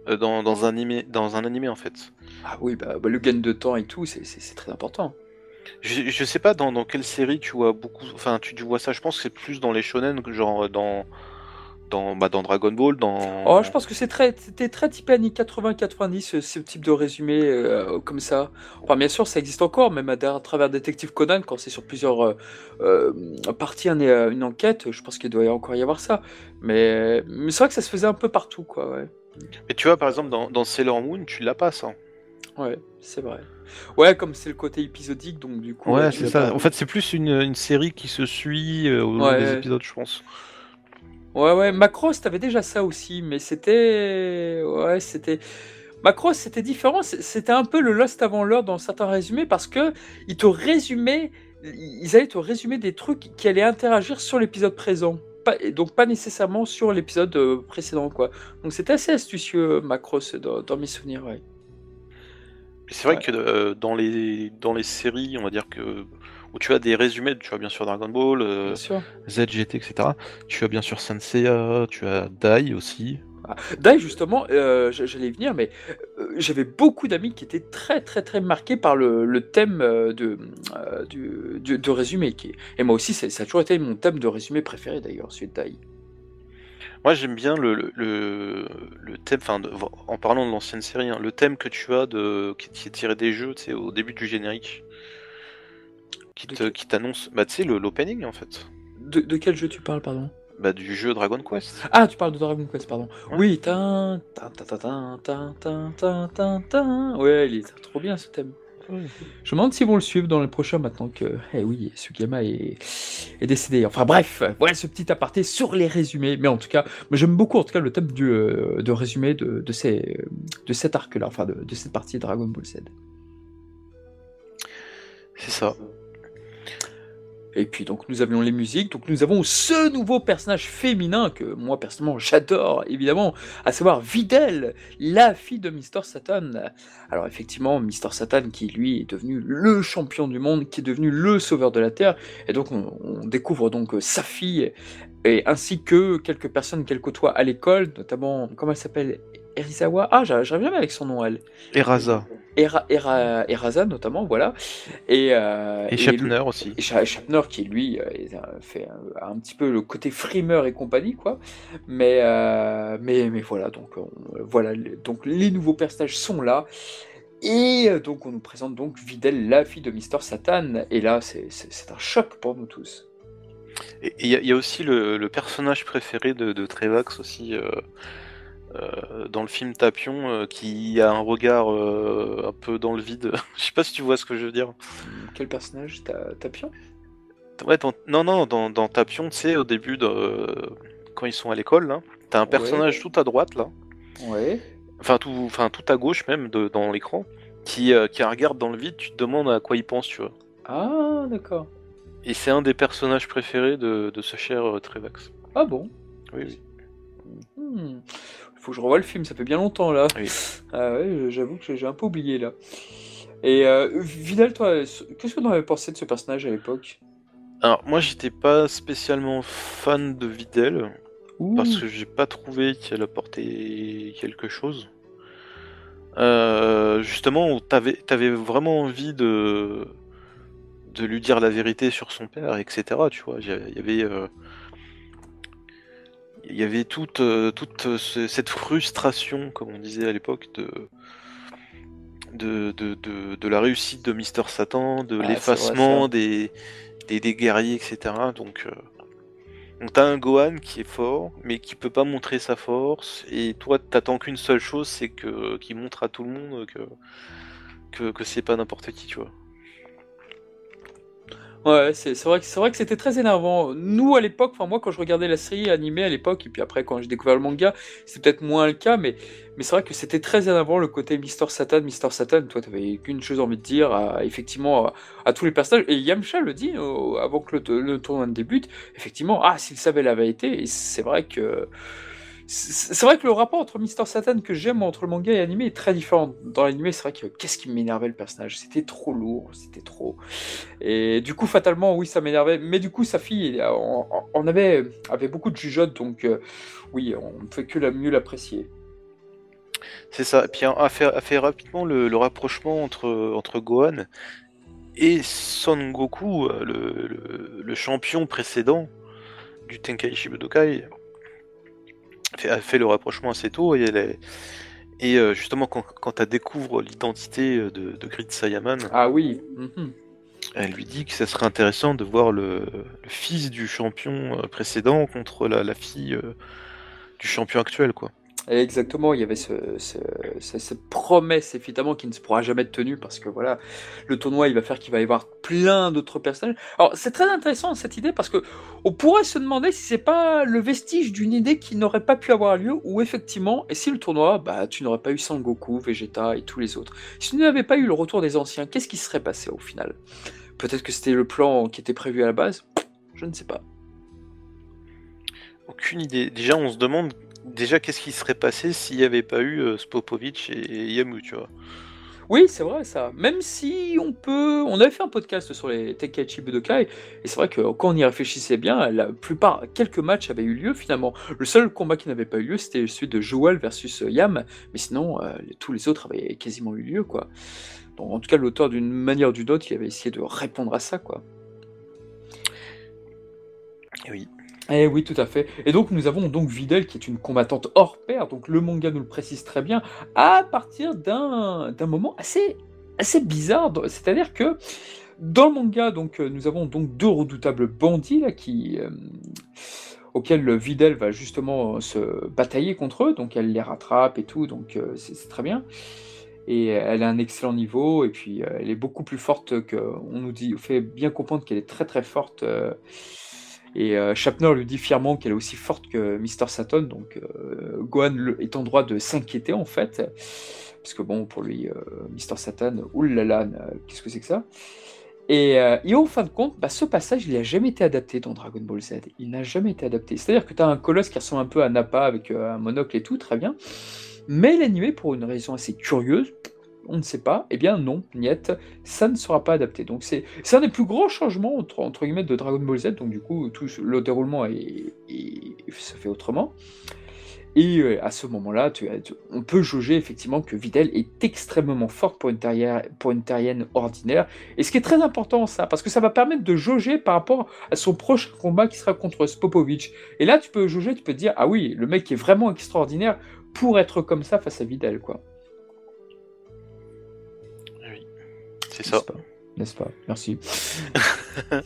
euh, dans, dans, un animé, dans un animé en fait. Ah oui, bah, bah le gain de temps et tout, c'est très important. Je, je sais pas dans, dans, quelle série tu vois beaucoup. Enfin, tu, tu vois ça, je pense que c'est plus dans les shonen, genre dans. Dans, bah, dans Dragon Ball, dans. Oh, je pense que c'est très, c'était très typé années 80-90, ce, type de résumé euh, comme ça. Enfin, bien sûr, ça existe encore, même à, travers Détective Conan, quand c'est sur plusieurs euh, euh parties, une, une enquête, je pense qu'il doit y encore y avoir ça. Mais, mais c'est vrai que ça se faisait un peu partout, quoi, ouais. Mais tu vois, par exemple, dans, dans Sailor Moon, tu l'as pas ça. Ouais, c'est vrai. Ouais, comme c'est le côté épisodique, donc du coup. Ouais, c'est ça. En fait, c'est plus une, une, série qui se suit euh, au long des épisodes, je pense. Ouais, ouais. Macross, t'avais déjà ça aussi, mais c'était. Ouais, c'était. Macross, c'était différent. C'était un peu le Lost avant l'heure dans certains résumés parce que ils te résumaient. Ils allaient te résumer des trucs qui allaient interagir sur l'épisode présent et donc pas nécessairement sur l'épisode euh, précédent quoi. Donc c'était assez astucieux Macross dans, dans mes souvenirs. Ouais. C'est vrai que euh, dans les dans les séries, on va dire que où tu as des résumés, tu as bien sûr Dragon Ball, euh, ZGT, etc. Tu as bien sûr Senseiya, tu as Dai aussi. Dai, justement, euh, j'allais venir, mais euh, j'avais beaucoup d'amis qui étaient très, très, très marqués par le, thème euh, de, de résumé. Qui... Et moi aussi, ça, a toujours été mon thème de résumé préféré, d'ailleurs, celui de Dai. Moi, j'aime bien le, le, le thème, en parlant de l'ancienne série, hein, le thème que tu as de, qui est tiré des jeux, au début du générique, qui t'annonce, bah, tu sais, l'opening, en fait. De, de quel jeu tu parles, pardon? Bah, du jeu Dragon Quest. Ah, tu parles de Dragon Quest, pardon. Oui, tin, tin, tin, tin, tin, tin, Ouais, il est trop bien ce thème. Je me demande s'ils vont le suivre dans le prochain maintenant que, eh oui, Sugiyama est, est décédé. Enfin bref, voilà ce petit aparté sur les résumés. Mais en tout cas, j'aime beaucoup en tout cas le thème du, de résumé de, de, ces, de cet arc-là, enfin de, de cette partie de Dragon Ball Z. C'est ça. Et puis donc nous avions les musiques, donc nous avons ce nouveau personnage féminin que moi personnellement j'adore évidemment, à savoir Videl, la fille de Mister Satan. Alors effectivement Mister Satan qui lui est devenu le champion du monde, qui est devenu le sauveur de la Terre, et donc on, découvre donc sa fille et ainsi que quelques personnes qu'elle côtoie à l'école, notamment comment elle s'appelle? Erizawa. Ah j'arrive jamais avec son nom elle. Eraza. Era, Eraza notamment, voilà. Et, euh, et Schaffner aussi. Et Schaffner qui lui euh, fait un, petit peu le côté frimeur et compagnie, quoi. Mais, euh, mais, mais voilà, donc, voilà, donc les nouveaux personnages sont là. Et donc on nous présente donc Videl, la fille de Mister Satan. Et là, c'est un choc pour nous tous. Et il y, a aussi le, personnage préféré de, de Trevax aussi. euh, dans le film Tapion euh, qui a un regard euh, un peu dans le vide. je sais pas si tu vois ce que je veux dire. Quel personnage? Ta- Tapion? Ouais, dans- non, non, dans, dans Tapion, tu sais, au début, de... quand ils sont à l'école, là, t'as un personnage tout à droite, là, Ouais. enfin tout, enfin, tout à gauche même, de, dans l'écran, qui, euh, qui regarde dans le vide, tu te demandes à quoi il pense, tu vois. Ah, d'accord. Et c'est un des personnages préférés de, de ce cher euh, Trevax. Ah bon? Oui, oui. Hmm. Faut que je revoie le film, ça fait bien longtemps là. Oui. Ah ouais, j'avoue que j'ai un peu oublié là. Et euh, Vidal, toi, qu'est-ce que tu en avais pensé de ce personnage à l'époque? Alors, moi, j'étais pas spécialement fan de Videl, parce que j'ai pas trouvé qu'elle apportait quelque chose. Euh, justement, t'avais avais vraiment envie de de lui dire la vérité sur son père, etc. Tu vois, il y avait euh, il y avait toute euh, toute ce- cette frustration, comme on disait à l'époque, de de, de, de, de la réussite de Mister Satan, de Ah, l'effacement des, des des guerriers, etc. Donc euh, donc t'as un Gohan qui est fort, mais qui peut pas montrer sa force, et toi t'attends qu'une seule chose, c'est que qu'il montre à tout le monde que que, que c'est pas n'importe qui, tu vois. Ouais, c'est vrai que c'est vrai que c'était très énervant. Nous à l'époque, enfin moi quand je regardais la série animée à l'époque et puis après quand j'ai découvert le manga, c'est peut-être moins le cas, mais c'est vrai que c'était très énervant le côté Mister Satan, Mister Satan. Toi, t'avais qu'une chose envie de dire, à- effectivement, à, tous les personnages. Et Yamcha le dit avant que le, le tournoi ne débute. Effectivement, ah s'il savait la vérité. C'est vrai que c'est vrai que le rapport entre Mister Satan que j'aime entre le manga et l'animé est très différent. Dans l'animé, c'est vrai que qu'est-ce qui m'énervait le personnage? C'était trop lourd, c'était trop. Et du coup, fatalement, oui, ça m'énervait. Mais du coup, sa fille, on, avait, beaucoup de jugeotes, donc euh, oui, on ne peut que mieux l'apprécier. C'est ça. Et puis fait, a fait rapidement le, rapprochement entre entre Gohan et Son Goku, euh, le, le, le champion précédent du Tenkaichi Budokai. Fait, a fait le rapprochement assez tôt et elle est et euh, justement quand, quand elle découvre l'identité de, de Grid Saiyaman, Ah oui. mhm. Elle lui dit que ça serait intéressant de voir le, le fils du champion euh, précédent contre la, la fille euh, du champion actuel, quoi. Exactement, il y avait ce, ce- ce- cette promesse évidemment qui ne se pourra jamais être tenue parce que voilà, le tournoi il va faire qu'il va y avoir plein d'autres personnages. Alors c'est très intéressant cette idée parce que on pourrait se demander si c'est pas le vestige d'une idée qui n'aurait pas pu avoir lieu ou effectivement, et si le tournoi, bah tu n'aurais pas eu Sangoku, Vegeta et tous les autres. Si tu n'avais pas eu le retour des anciens, qu'est-ce qui serait passé au final? Peut-être que c'était le plan qui était prévu à la base, je ne sais pas. Aucune idée. Déjà, on se demande déjà qu'est-ce qui serait passé s'il n'y avait pas eu euh, Spopovich et, Yamu, tu vois? Oui, c'est vrai ça. Même si on peut, on avait fait un podcast sur les Tenkaichi Budokai, et c'est vrai que quand on y réfléchissait bien, la plupart, quelques matchs avaient eu lieu finalement. Le seul combat qui n'avait pas eu lieu, c'était celui de Joel versus euh, Yam, mais sinon, euh, tous les autres avaient quasiment eu lieu, quoi. Donc, en tout cas, l'auteur, d'une manière ou d'une autre, il avait essayé de répondre à ça, quoi. Et oui. Eh oui, tout à fait. Et donc nous avons donc Videl qui est une combattante hors pair, donc le manga nous le précise très bien, à partir d'un moment assez assez bizarre, c'est-à-dire que dans le manga, donc euh, nous avons donc deux redoutables bandits là qui euh, auxquels Videl va justement euh, se batailler contre eux, donc elle les rattrape et tout, donc c'est très bien. Et elle a un excellent niveau, et puis elle est beaucoup plus forte que. On nous dit, fait bien comprendre qu'elle est très très forte. Et euh, lui dit fièrement qu'elle est aussi forte que Mister Satan, donc euh, Gohan est en droit de s'inquiéter en fait, parce que bon, pour lui, euh, Mister Satan, oulala, euh, qu'est-ce que c'est que ça? Et, euh, et en fin de compte, bah, ce passage, il n'a jamais été adapté dans Dragon Ball Z. Il n'a jamais été adapté. C'est-à-dire que tu as un colosse qui ressemble un peu à Nappa avec un monocle et tout, très bien. Mais l'animé, pour une raison assez curieuse, on ne sait pas, eh bien non, niet, ça ne sera pas adapté. Donc c'est un des plus gros changements entre, guillemets de Dragon Ball Z, donc du coup tout le déroulement est, est- se fait autrement. Et euh, à ce moment-là, on peut jauger effectivement que Videl est extrêmement forte pour une, terrière, pour une terrienne ordinaire. Et ce qui est très important, ça, parce que ça va permettre de jauger par rapport à son prochain combat qui sera contre Spopovich. Et là, tu peux jauger, tu peux te dire, ah oui, le mec est vraiment extraordinaire pour être comme ça face à Videl, quoi. C'est ça. N'est-ce pas Merci.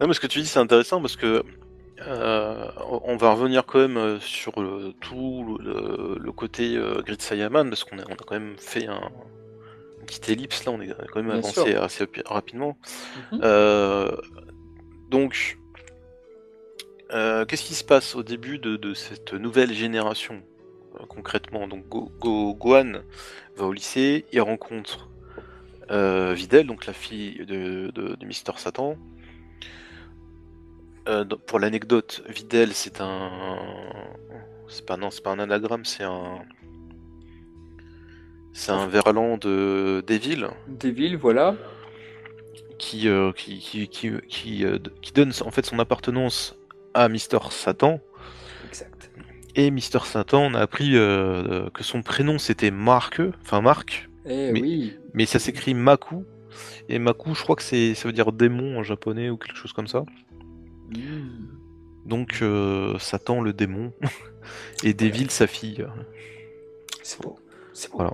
Non, mais ce que tu dis, c'est intéressant parce que Euh, on va revenir quand même euh, sur le, tout le, le côté euh, Grid Sayaman parce qu'on a, on a quand même fait un, une petite ellipse là, on est quand même Bien avancé sûr. assez rapi- rapidement. Mhm. Euh, donc, qu'est-ce qui se passe au début de, de cette nouvelle génération concrètement? Donc Go, Go- Gohan va au lycée, il rencontre euh, Videl, donc la fille de, de, de Mister Satan. Euh, pour l'anecdote, Videl, c'est un, c'est pas non, c'est pas un anagramme, c'est un, c'est un verlan de Devil Devil, voilà. qui, euh, qui, qui, qui, qui, qui donne en fait son appartenance à Mister Satan. Exact. Et Mister Satan, on a appris que son prénom c'était Mark, enfin Marc, Eh Mais- oui. mais ça s'écrit Maku. Et Maku, je crois que c'est, ça veut dire démon en japonais ou quelque chose comme ça. Mm. Donc euh, Satan le démon et Devil sa fille. C'est beau. C'est beau. Voilà.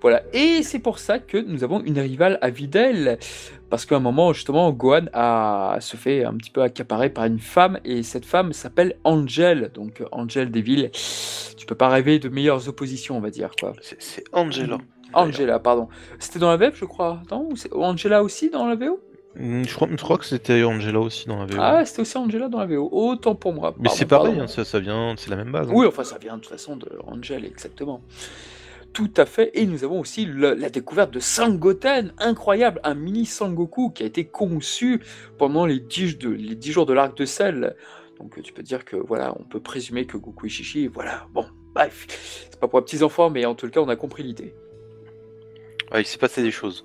Voilà. Et c'est pour ça que nous avons une rivale à Videl. Parce qu'à un moment, justement, Gohan a, se fait un petit peu accaparer par une femme. Et cette femme s'appelle Angel. Donc, Angel Devil. Tu peux pas rêver de meilleures oppositions, on va dire. quoi. C'est, c'est Angela. Angela, pardon. C'était dans la VF, je crois. Non Ou Angela aussi dans la VO Mm, Je crois, je crois que c'était Angela aussi dans la VO. Ah, c'était aussi Angela dans la VO. Autant pour moi. mais c'est pareil, hein, ça, ça vient, c'est la même base. hein. Oui, enfin, ça vient de toute façon de Angel, exactement. Tout à fait. Et nous avons aussi le- la découverte de Sangoten, incroyable, un mini Sangoku qui a été conçu pendant les 10, de, les 10 jours de l'arc de sel. Donc tu peux dire que voilà, on peut présumer que Goku et Shishi, voilà, bon, bref, c'est pas pour les petits enfants, mais en tout cas, on a compris l'idée. Ouais, il s'est passé des choses.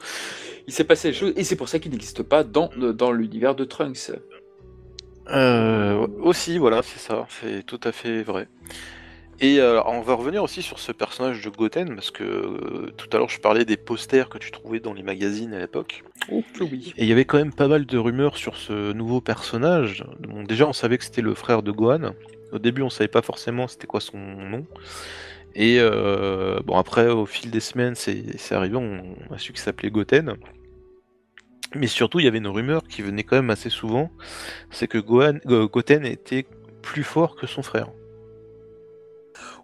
Il s'est passé des choses, et c'est pour ça qu'il n'existe pas dans, dans l'univers de Trunks. Euh, aussi, voilà, c'est ça, c'est tout à fait vrai. Et euh, on va revenir aussi sur ce personnage de Goten, parce que euh, tout à l'heure je parlais des posters que tu trouvais dans les magazines à l'époque. Oh oui. Et il y avait quand même pas mal de rumeurs sur ce nouveau personnage. Bon, déjà, on savait que c'était le frère de Gohan. Au début, on savait pas forcément c'était quoi son nom. Et euh, bon, après, au fil des semaines, c'est arrivé, on, on a su qu'il s'appelait Goten. Mais surtout, il y avait une rumeur qui venait quand même assez souvent, c'est que Gohan, euh, Goten était plus fort que son frère.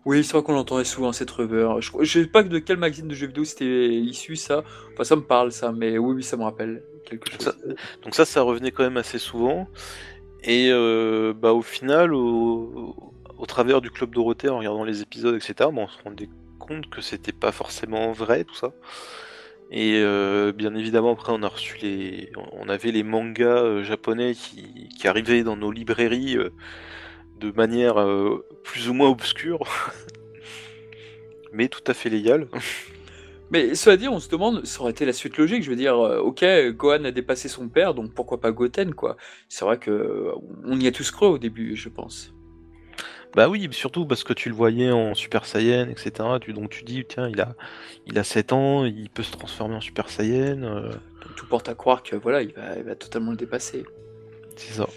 Oui, c'est vrai qu'on entendait souvent cette rumeur. Je, je sais pas de quel magazine de jeux vidéo c'était issu ça. Enfin, ça me parle ça, mais oui, oui, ça me rappelle quelque chose. Ça- Donc ça, ça revenait quand même assez souvent. Et euh, bah, au final, au, au travers du Club Dorothée, en regardant les épisodes, etc., on se rendait compte que c'était pas forcément vrai tout ça. Et euh, bien évidemment, après, on a reçu les, on avait les mangas euh, japonais qui, qui arrivaient dans nos librairies euh, de manière plus ou moins obscure, mais tout à fait légale. Mais cela dit, on se demande, ça aurait été la suite logique. Je veux dire, ok, Gohan a dépassé son père, donc pourquoi pas Goten, quoi. C'est vrai que on y a tous cru au début, je pense. Bah oui, surtout parce que tu le voyais en Super Saiyan, etc. Tu, donc tu dis, tiens, il a, il a 7 ans, il peut se transformer en Super Saiyan. euh, Donc tout porte à croire que voilà, il va, il va totalement le dépasser. c'est ça.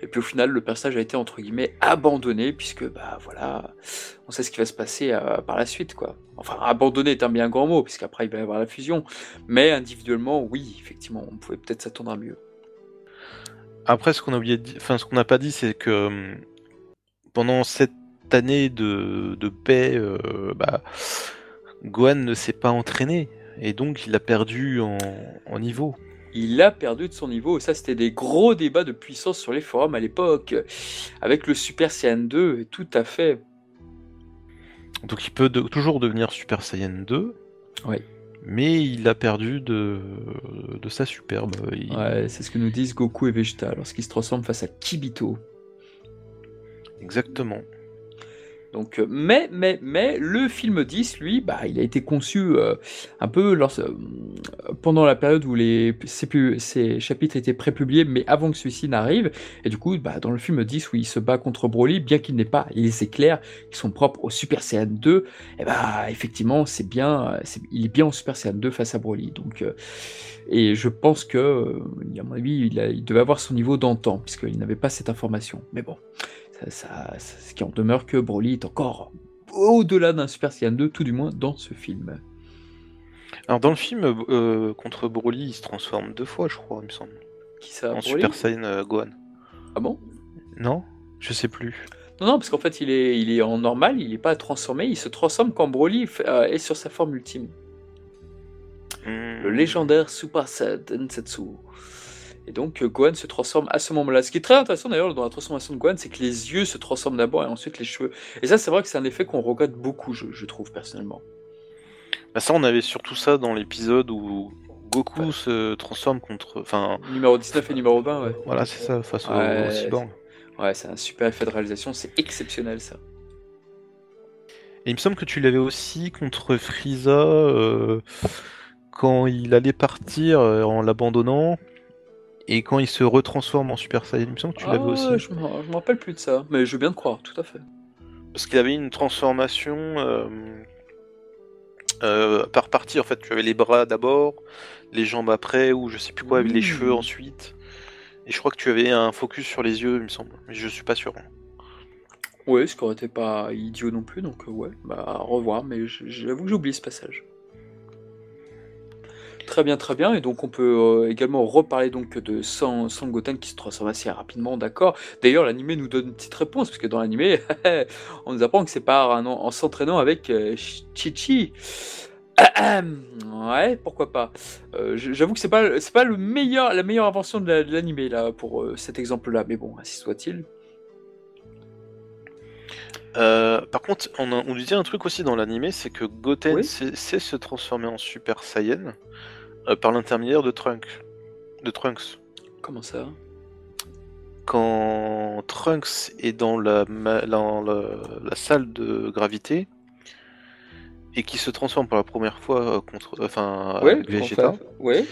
Et puis au final, le personnage a été entre guillemets abandonné, puisque bah voilà, on sait ce qui va se passer euh, par la suite, quoi. Enfin, abandonné est un bien grand mot, puisqu'après il va y avoir la fusion. Mais individuellement, oui, effectivement, on pouvait peut-être s'attendre à mieux. Après, ce qu'on a oublié de enfin, ce qu'on n'a pas dit, c'est que hum, pendant cette année de, de paix, euh, bah, Gohan ne s'est pas entraîné. Et donc, il a perdu en, en niveau. Il a perdu de son niveau, et ça c'était des gros débats de puissance sur les forums à l'époque, avec le Super Saiyan 2, et tout à fait. Donc, il peut de- toujours devenir Super Saiyan 2. Oui. Mais il a perdu de, de sa superbe. Il- Ouais, c'est ce que nous disent Goku et Vegeta lorsqu'ils se transforment face à Kibito. Exactement. Donc, euh, mais, mais, mais, le film 10, lui, bah, il a été conçu euh, un peu lors- euh, pendant la période où les, ces, chapitres étaient prépubliés, mais avant que celui-ci n'arrive. Et du coup, bah, dans le film 10, où il se bat contre Broly, bien qu'il n'ait pas les éclairs qui sont propres au Super Saiyan 2, et bah, effectivement, c'est bien, il est bien en Super Saiyan 2 face à Broly. Donc, et je pense que, à mon avis, il devait avoir son niveau d'antan, puisqu'il n'avait pas cette information. Mais bon, ça, ça- ça- ce qui en demeure que Broly est encore au-delà d'un Super Saiyan 2, tout du moins dans ce film. Alors, dans le film, euh, contre Broly, il se transforme deux fois, je crois, il me semble. Qui ça en Broly Super Saiyan euh, Gohan. Ah bon? Non Je sais plus. Non, non, parce qu'en fait, il est, il est en normal, il n'est pas transformé, il se transforme quand Broly euh, est sur sa forme ultime. Le Hmm. légendaire Super Saiyan Densetsu. Et donc, euh, Gohan se transforme à ce moment-là. Ce qui est très intéressant d'ailleurs dans la transformation de Gohan, c'est que les yeux se transforment d'abord et ensuite les cheveux. Et ça, c'est vrai que c'est un effet qu'on regarde beaucoup, je, je trouve personnellement. Bah ça, on avait surtout ça dans l'épisode où Goku se transforme contre. Enfin, Numéro 19 et numéro 20, ouais. Voilà, c'est ça, face Ouais, au cyborg. Ouais, c'est un super effet de réalisation, c'est exceptionnel ça. Et il me semble que tu l'avais aussi contre Frieza euh, quand il allait partir euh, en l'abandonnant et quand il se retransforme en Super Saiyan. Il me semble que tu l'avais Ah, aussi. Je me je me rappelle plus de ça, mais je veux bien te croire, tout à fait. parce qu'il avait une transformation euh, euh, par partie. En fait, tu avais les bras d'abord, les jambes après, ou je sais plus quoi, avec les Mmh. cheveux ensuite. Et je crois que tu avais un focus sur les yeux, il me semble. Mais je suis pas sûr. Ouais, ce qui aurait été pas idiot non plus, donc euh, ouais, bah à revoir, mais j'avoue que j'ai oublié ce passage. Très bien, très bien, et donc on peut euh, également reparler donc de San, Goten qui se transforme assez rapidement, d'accord. D'ailleurs, l'animé nous donne une petite réponse, parce que dans l'animé, on nous apprend que c'est par un- en s'entraînant avec euh, Chichi. Ouais, pourquoi pas. Euh, J'avoue que c'est pas, c'est pas le meilleur, la meilleure invention de la- de l'animé là pour cet exemple-là, mais bon, ainsi soit-il. Euh, par contre, on, a- on lui dit un truc aussi dans l'animé, c'est que Goten Oui. sait, sait se transformer en Super Saiyan euh, par l'intermédiaire de Trunk, de Trunks. Comment ça? Quand Trunks est dans la, ma- dans la, la salle de gravité et qui se transforme pour la première fois euh, contre, enfin, Ouais, avec Vegeta, ouais.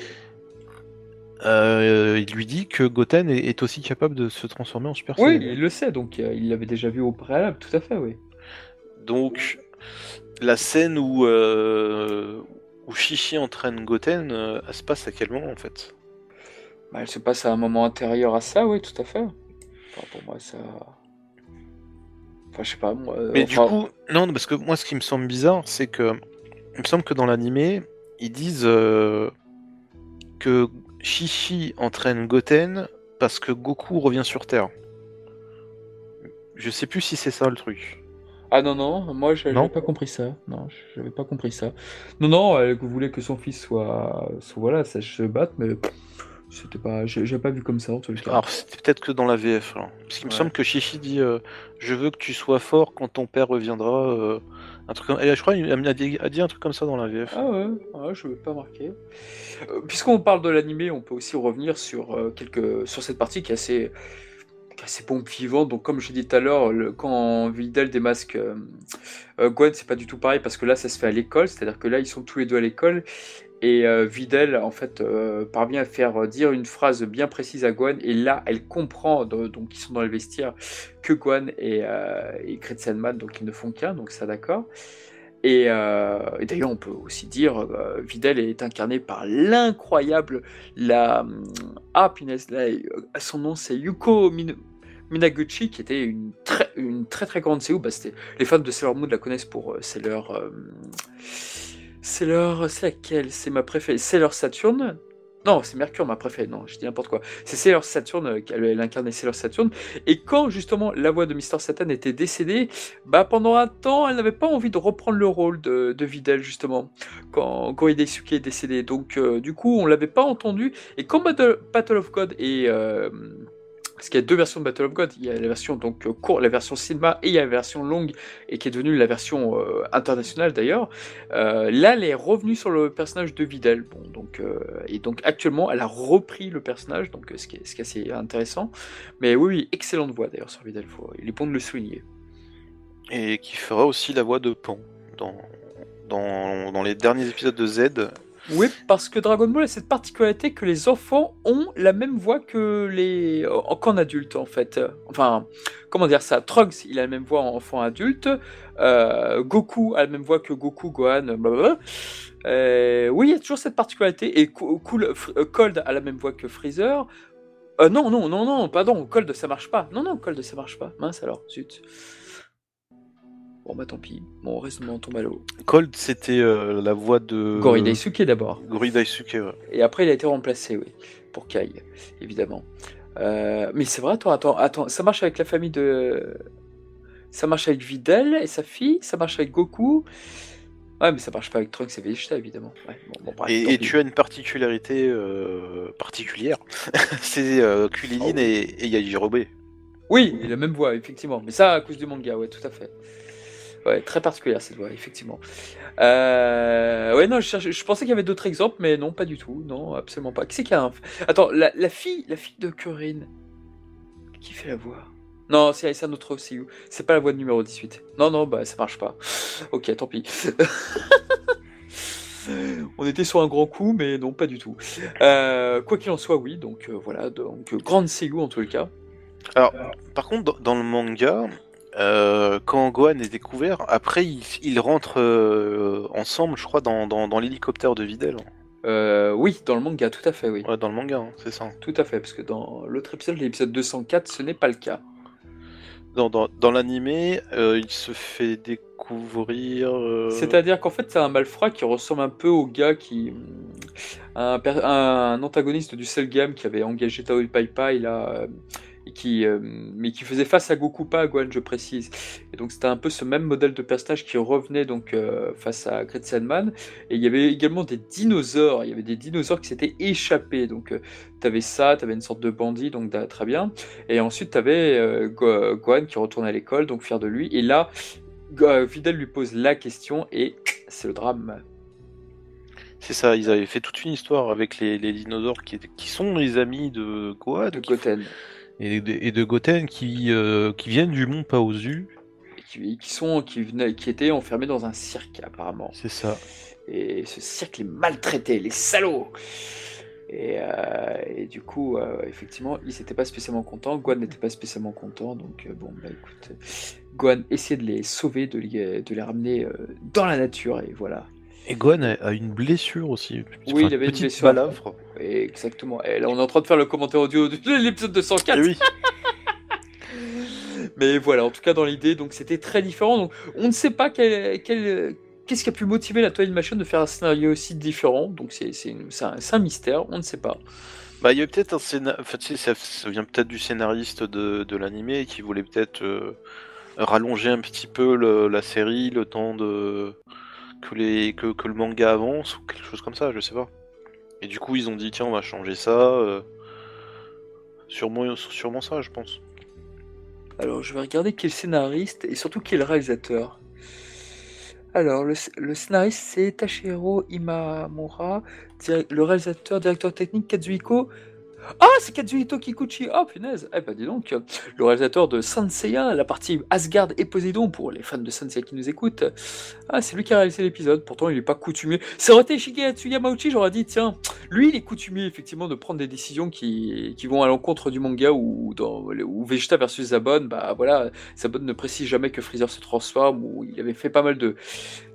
Euh, il lui dit que Goten est, aussi capable de se transformer en Super Oui, Saiyan. il le sait, donc euh, il l'avait déjà vu au préalable, tout à fait, oui. donc la scène où euh, où Shishi entraîne Goten, euh, elle se passe à quel moment en fait? Bah, elle se passe à un moment antérieur à ça, oui, tout à fait. Enfin, pour moi, ça. Enfin, je sais pas, moi. Mais enfin, du coup, non, parce que moi, ce qui me semble bizarre, c'est que il me semble que dans l'animé, ils disent euh, que Shishi entraîne Goten parce que Goku revient sur Terre. Je sais plus si c'est ça le truc. Ah non, non, moi, j'avais Non pas compris ça. Non, j'avais pas compris ça. Non, non, elle voulait que son fils soit. soit voilà, ça se batte, mais. C'était pas. J'ai pas vu comme ça, en tout cas. Alors, c'était peut-être que dans la VF. alors. Parce qu'il me semble que Shishi dit euh, Je veux que tu sois fort quand ton père reviendra. euh, un truc comme... Et je crois qu'il a dit, a dit un truc comme ça dans la VF. Ah ouais, ouais je ne pas marqué. Euh, Puisqu'on parle de l'animé, on peut aussi revenir sur, euh, quelques, sur cette partie qui est assez, qui est assez pompe vivante. Donc, comme je dit tout à l'heure, quand Vidal démasque euh, euh, Gwen, c'est pas du tout pareil parce que là, ça se fait à l'école. C'est-à-dire que là, ils sont tous les deux à l'école. Et euh, Vidal, en fait, euh, parvient à faire dire une phrase bien précise à Gwen. Et là, elle comprend, donc ils sont dans le vestiaire, que Gwen et, et Kretzenman, donc ils ne font qu'un, donc ça d'accord. Et, d'ailleurs, on peut aussi dire, Vidal est incarné par l'incroyable, la ah punaise, son nom c'est Yuko Min- Minaguchi, qui était une très très grande Séou. Bah, les fans de Sailor Moon la connaissent pour euh, Sailor euh, Sailor c'est laquelle? C'est ma préférée, Sailor Saturn. Non, c'est Mercure ma préférée. Non, je dis n'importe quoi. C'est Sailor Saturn euh, elle incarnait Sailor Saturn. Et quand justement la voix de Mister Satan était décédée, bah pendant un temps, elle n'avait pas envie de reprendre le rôle de, de Videl justement quand Daisuke est décédé. Donc du coup, on l'avait pas entendu. Et quand Battle, of God est parce qu'il y a deux versions de Battle of God, il y a la version donc euh, courte, la version cinéma, et il y a la version longue, et qui est devenue la version euh, internationale d'ailleurs. Euh, là, elle est revenue sur le personnage de Videl. Bon, donc, et donc actuellement, elle a repris le personnage, donc ce qui est, assez intéressant. Mais oui, oui, excellente voix d'ailleurs sur faut, il est bon de le souligner. Et qui fera aussi la voix de Pan dans, dans les derniers épisodes de Z. Oui, parce que Dragon Ball a cette particularité que les enfants ont la même voix que les euh, qu'en adulte en fait. Enfin, comment dire ça? Trunks, il a la même voix en enfant adulte. Euh, Goku a la même voix que Goku, Gohan. Euh, oui, il y a toujours cette particularité. Et Cool, euh, Cold a la même voix que Freezer. Euh, non, non, non, non, pardon, Cold ça marche pas. Non, non, Cold ça marche pas. Mince alors, zut. Bon bah tant pis, mon raisonnement tombe à l'eau. Cold, c'était euh, la voix de. Gori Daisuke d'abord. Gori Daisuke, ouais. Et après, il a été remplacé, oui, pour Kai, évidemment. Euh, mais c'est vrai, attends, attends, attends, ça marche avec la famille de. Ça marche avec Videl et sa fille, ça marche avec Goku. Ouais, mais ça marche pas avec Trunks et Vegeta, évidemment. Ouais, bon, bon, bref, tant Et, tu as une particularité euh, particulière, c'est euh, Kulilin Oh, oui. et, et Yajirobe. Oui, il a la même voix, effectivement. Mais ça, à cause du manga, ouais, tout à fait. Ouais, très particulière cette voix, effectivement. Euh... Ouais, non, je, pensais qu'il y avait d'autres exemples, mais non, pas du tout. Non, absolument pas. Qui c'est qui a un... Attends, la, fille, la fille de Corinne. Qui fait la voix? Non, c'est un autre OCU. C'est pas la voix de numéro 18. Non, non, bah ça marche pas. Ok, tant pis. On était sur un grand coup, mais non, pas du tout. Euh, quoi qu'il en soit, oui, donc euh, voilà, donc euh, grande CU en tout cas. Alors, par contre, dans le manga, euh, quand Gohan est découvert, après ils, rentrent euh, ensemble, je crois, dans, dans, dans l'hélicoptère de Videl. Euh, oui, dans le manga, tout à fait, oui. Ouais, dans le manga, hein, c'est ça. Tout à fait, parce que dans l'autre épisode, l'épisode 204, ce n'est pas le cas. Dans, dans, dans l'animé, il se fait découvrir. C'est-à-dire qu'en fait, c'est un malfrat qui ressemble un peu au gars qui. Un, antagoniste du Cell Game qui avait engagé Tao Pai Pai, là. et qui, euh, mais qui faisait face à Goku, pas à Gohan, je précise. Et donc, c'était un peu ce même modèle de personnage qui revenait donc euh, face à Great Sandman. Et il y avait également des dinosaures. Il y avait des dinosaures qui s'étaient échappés. Donc, tu avais ça, tu avais une sorte de bandit, donc très bien. Et ensuite, tu avais Gohan qui retournait à l'école, donc fier de lui. Et là, euh, Fidel lui pose la question et c'est le drame. C'est ça, ils avaient fait toute une histoire avec les, les dinosaures qui, sont les amis de Gohan de Goten. Et de, et de Goten qui, euh, qui viennent du mont Paozu. Qui, qui sont, qui, venaient, qui étaient enfermés dans un cirque, apparemment. C'est ça. Et ce cirque les maltraitait, les salauds et, euh, et du coup, euh, effectivement, ils n'étaient pas spécialement contents. Gohan n'était pas spécialement content. Donc, euh, bon, bah écoute, Gohan essayait de les sauver, de les, de les ramener dans la nature. Et voilà. Et a, une blessure aussi. Oui, il avait une petite blessure. balafre. Et exactement. Et là, on est en train de faire le commentaire audio de l'épisode 204. Eh oui, Mais voilà, en tout cas dans l'idée, donc c'était très différent. Donc on ne sait pas quel, quel- qu'est-ce qui a pu motiver la Toei Machine de faire un scénario aussi différent. Donc c'est c'est une- c'est un, un mystère, on ne sait pas. bah il y a peut-être un scénario. Enfin, tu sais, ça, ça vient peut-être du scénariste de, de l'animé qui voulait peut-être euh, rallonger un petit peu le- la série, le temps de que, le manga avance ou quelque chose comme ça, je sais pas. Et du coup, ils ont dit tiens, on va changer ça. euh, Sûrement, sûrement ça, je pense. Alors je vais regarder qui est le scénariste et surtout qui est le réalisateur. Alors le, sc- le scénariste c'est Tashiro Imamura, le réalisateur, directeur technique Kazuhiko. Ah, c'est Kazuhito Kikuchi. Oh, punaise. Eh ben, dis donc, le réalisateur de Saint Seiya, la partie Asgard et Poséidon, pour les fans de Saint Seiya qui nous écoutent. Ah, c'est lui qui a réalisé l'épisode. Pourtant, il n'est pas coutumier. Ça aurait été Shigehatsu Yamauchi, j'aurais dit, tiens, lui, il est coutumier, effectivement, de prendre des décisions qui, vont à l'encontre du manga ou Vegeta versus Zabon. Bah voilà, Zabon ne précise jamais que Freezer se transforme ou il avait fait pas mal de,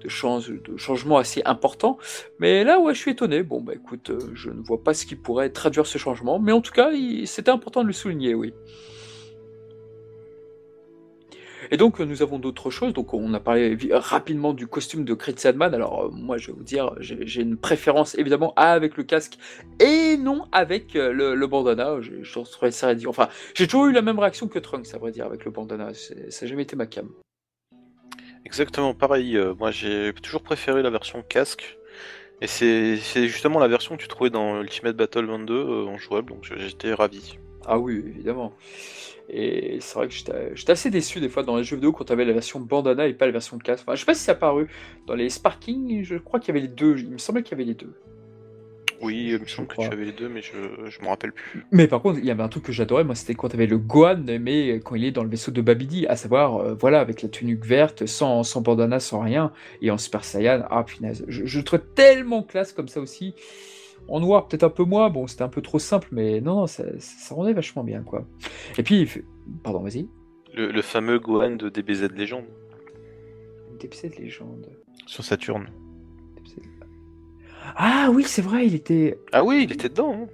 de, de changements assez importants. Mais là, ouais, je suis étonné. Bon, bah écoute, euh, je ne vois pas ce qui pourrait traduire ce changement, mais en tout cas, c'était important de le souligner, oui. Et donc, nous avons d'autres choses. Donc, on a parlé rapidement du costume de Chris. Alors, euh, moi, je vais vous dire, j'ai une préférence évidemment avec le casque et non avec euh, le, bandana. Je, trouvais ça ridicule. Enfin, j'ai toujours eu la même réaction que Trunks, à vrai dire, avec le bandana. Ça n'a jamais été ma cam. Exactement pareil. euh, moi, j'ai toujours préféré la version casque. Et c'est justement la version que tu trouvais dans Ultimate Battle 22 euh, en jouable, donc j'étais ravi. Ah oui, évidemment. Et c'est vrai que j'étais assez déçu des fois dans les jeux vidéo quand tu avais la version bandana et pas la version casque. Enfin, je sais pas si c'est apparu dans les Sparking, je crois qu'il y avait les deux. Il me semblait qu'il y avait les deux. Oui, il me semble que tu avais les deux, mais je, je me rappelle plus. Mais par contre, il y avait un truc que j'adorais, moi, c'était quand tu avais le Gohan, mais quand il est dans le vaisseau de Babidi, à savoir, euh, voilà, avec la tunique verte, sans, sans bandana, sans rien, et en Super Saiyan. Ah, punaise, je, je le trouvais tellement classe comme ça aussi. En noir, peut-être un peu moins, bon, c'était un peu trop simple, mais non, non, ça, ça rendait vachement bien, quoi. Et puis, pardon, vas-y. Le, le fameux Gohan de DBZ Legend. DBZ de légende. Sur Saturne. DBZ. Ah oui, c'est vrai, il était. Ah oui, il était dedans. hein.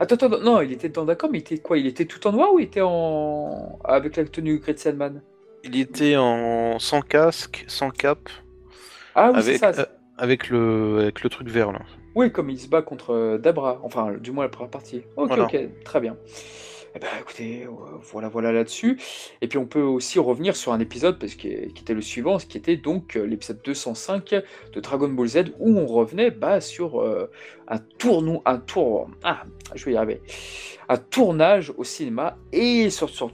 Attends, attends, non, il était dedans, d'accord, mais il était quoi Il était tout en noir ou il était en. avec la tenue Man Il était en sans casque, sans cap, Ah oui, c'est avec, ça. euh, avec, le, avec le truc vert là. Oui, comme il se bat contre euh, Dabra, enfin, du moins la première partie. Ok, Voilà. ok, très bien. Eh ben, écoutez, euh, voilà, voilà là-dessus. Et puis on peut aussi revenir sur un épisode parce que, qui était le suivant, qui était donc euh, l'épisode 205 de Dragon Ball Z, où on revenait bah, sur euh, un tournoi, un tour, ah, je vais y arriver, un tournage au cinéma. Et sur ce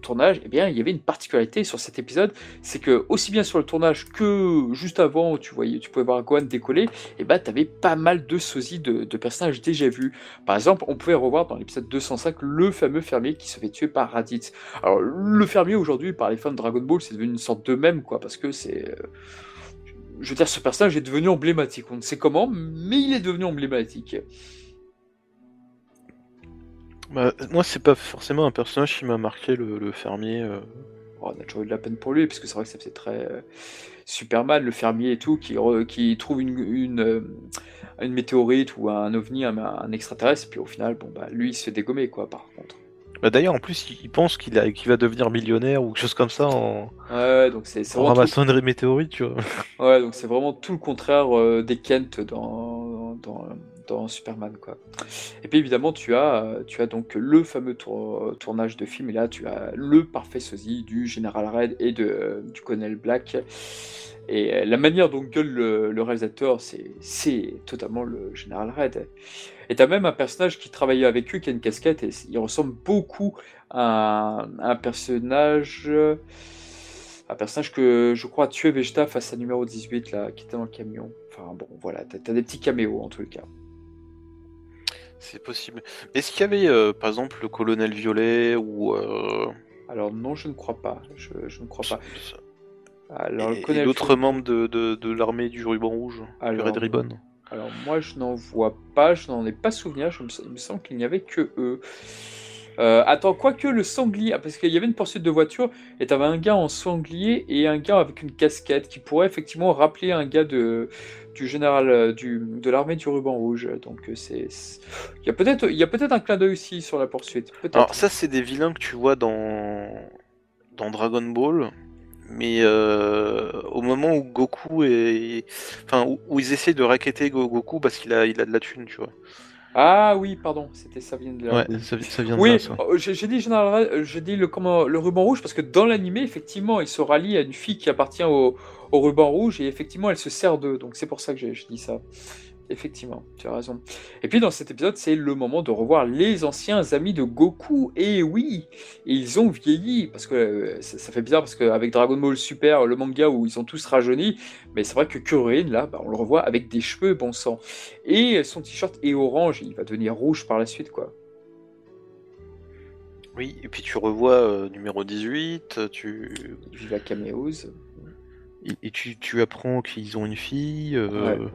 tournage, eh bien, il y avait une particularité sur cet épisode, c'est que aussi bien sur le tournage que juste avant, tu voyais, tu pouvais voir Gohan décoller, eh ben, tu avais pas mal de sosies de, de personnages déjà vus. Par exemple, on pouvait revoir dans l'épisode 205 le fameux fermier qui se fait tuer par Raditz. Alors, le fermier aujourd'hui, par les fans de Dragon Ball, c'est devenu une sorte de même, quoi, parce que c'est. Euh, je veux dire, ce personnage est devenu emblématique. On ne sait comment, mais il est devenu emblématique. Bah, moi, c'est pas forcément un personnage qui m'a marqué, le, fermier. Euh. Oh, on a toujours eu de la peine pour lui, parce que c'est vrai que ça faisait très. Euh, Superman, le fermier et tout, qui, qui trouve une, une, une, météorite ou un ovni, un, un, extraterrestre, et puis au final, bon, bah, lui, il se fait dégommer, quoi, par contre. Bah d'ailleurs, en plus, il pense qu'il va devenir millionnaire ou quelque chose comme ça en, ouais, donc c'est, en ramassant une météorite, tu vois. Ouais, donc c'est vraiment tout le contraire euh, des Kent dans, dans, dans, Superman, quoi. Et puis évidemment, tu as, tu as donc le fameux tournage de film, et là, tu as le parfait sosie du Général Red et de, du Colonel Black. Et euh, la manière dont gueule le, réalisateur, c'est totalement le Général Red. Et t'as même un personnage qui travaillait avec eux, qui a une casquette, et il ressemble beaucoup à un, personnage. Un personnage que je crois a tué Vegeta face à numéro 18, là, qui était dans le camion. Enfin bon, voilà, t'as as des petits caméos en tout cas. C'est possible. Est-ce qu'il y avait, euh, par exemple, le colonel Violet ou. Euh, Alors non, je ne crois pas. Je, ne crois pas. Alors, et, d'autres membres de, de, l'armée du ruban rouge, Alors, du Red Ribbon alors moi je n'en vois pas, je n'en ai pas souvenir, je me, il me semble qu'il n'y avait que eux. Euh, attends, quoique le sanglier, ah, parce qu'il y avait une poursuite de voiture, et t'avais un gars en sanglier et un gars avec une casquette qui pourrait effectivement rappeler un gars de, du général euh, de l'armée du ruban rouge. Donc euh, c'est, il y a peut-être, il y a peut-être un clin d'œil aussi sur la poursuite. Alors ça c'est des vilains que tu vois dans dans Dragon Ball mais euh, au moment où Goku est, enfin où, ils essaient de raqueter Goku parce qu'il a, il a de la thune, tu vois. Ah oui, pardon, c'était ça vient de là. Ouais, ça, vient de oui. Oh, j'ai dit général, j'ai dit le comment le ruban rouge parce que dans l'animé effectivement il se rallie à une fille qui appartient au, au ruban rouge et effectivement elle se sert d'eux, donc c'est pour ça que j'ai dit ça. Effectivement, tu as raison. Et puis dans cet épisode, c'est le moment de revoir les anciens amis de Goku. Et oui, ils ont vieilli. Parce que euh, ça, fait bizarre, parce qu'avec Dragon Ball Super, le manga où ils ont tous rajeuni, mais c'est vrai que Kuririn, là, bah, on le revoit avec des cheveux, bon sang. Et son t-shirt est orange, il va devenir rouge par la suite, quoi. Oui, et puis tu revois euh, numéro 18, tu... Viva Cameos. Et, tu, tu apprends qu'ils ont une fille. Euh,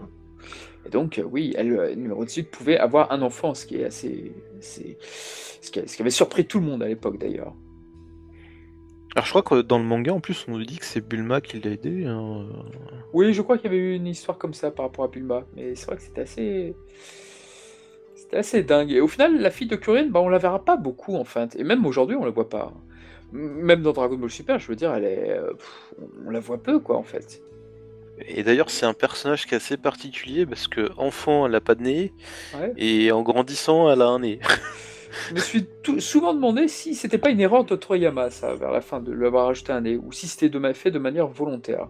et donc, euh, oui, elle, euh, numéro 18, pouvait avoir un enfant, ce qui est assez. ce, qui, avait surpris tout le monde à l'époque d'ailleurs. Alors je crois que dans le manga en plus on nous dit que c'est Bulma qui l'a aidé. Hein. Oui, je crois qu'il y avait eu une histoire comme ça par rapport à Bulma, mais c'est vrai que c'était assez, c'était assez dingue. Et au final, la fille de Kuririn, bah, on la verra pas beaucoup en fait, et même aujourd'hui on la voit pas. Même dans Dragon Ball Super, je veux dire, elle est, euh, on la voit peu quoi en fait. Et d'ailleurs, c'est un personnage qui est assez particulier parce que enfant, elle n'a pas de nez, et en grandissant, elle a un nez. Je me suis souvent demandé si c'était pas une erreur de Toriyama, ça, vers la fin, de lui avoir ajouté un nez, ou si c'était fait de manière volontaire.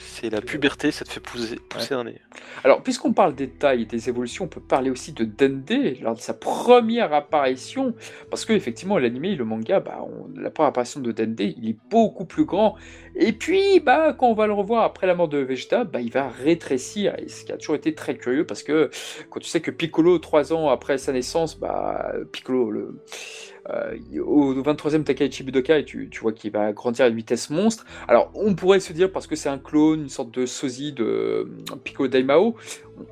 C'est la puberté, ça te fait pousser, un nez. Alors, puisqu'on parle des tailles et des évolutions, on peut parler aussi de Dende lors de sa première apparition. Parce que, effectivement, l'anime le manga, bah, la première apparition de Dende, il est beaucoup plus grand. Et puis, bah, quand on va le revoir après la mort de Vegeta, bah, il va rétrécir. Et ce qui a toujours été très curieux parce que quand tu sais que Piccolo, trois ans après sa naissance, bah, Piccolo, le euh, au 23e Takaichi Budokai, tu, tu vois qu'il va grandir à une vitesse monstre. Alors, on pourrait se dire parce que c'est un clone, une sorte de sosie de euh, Piccolo Daimao,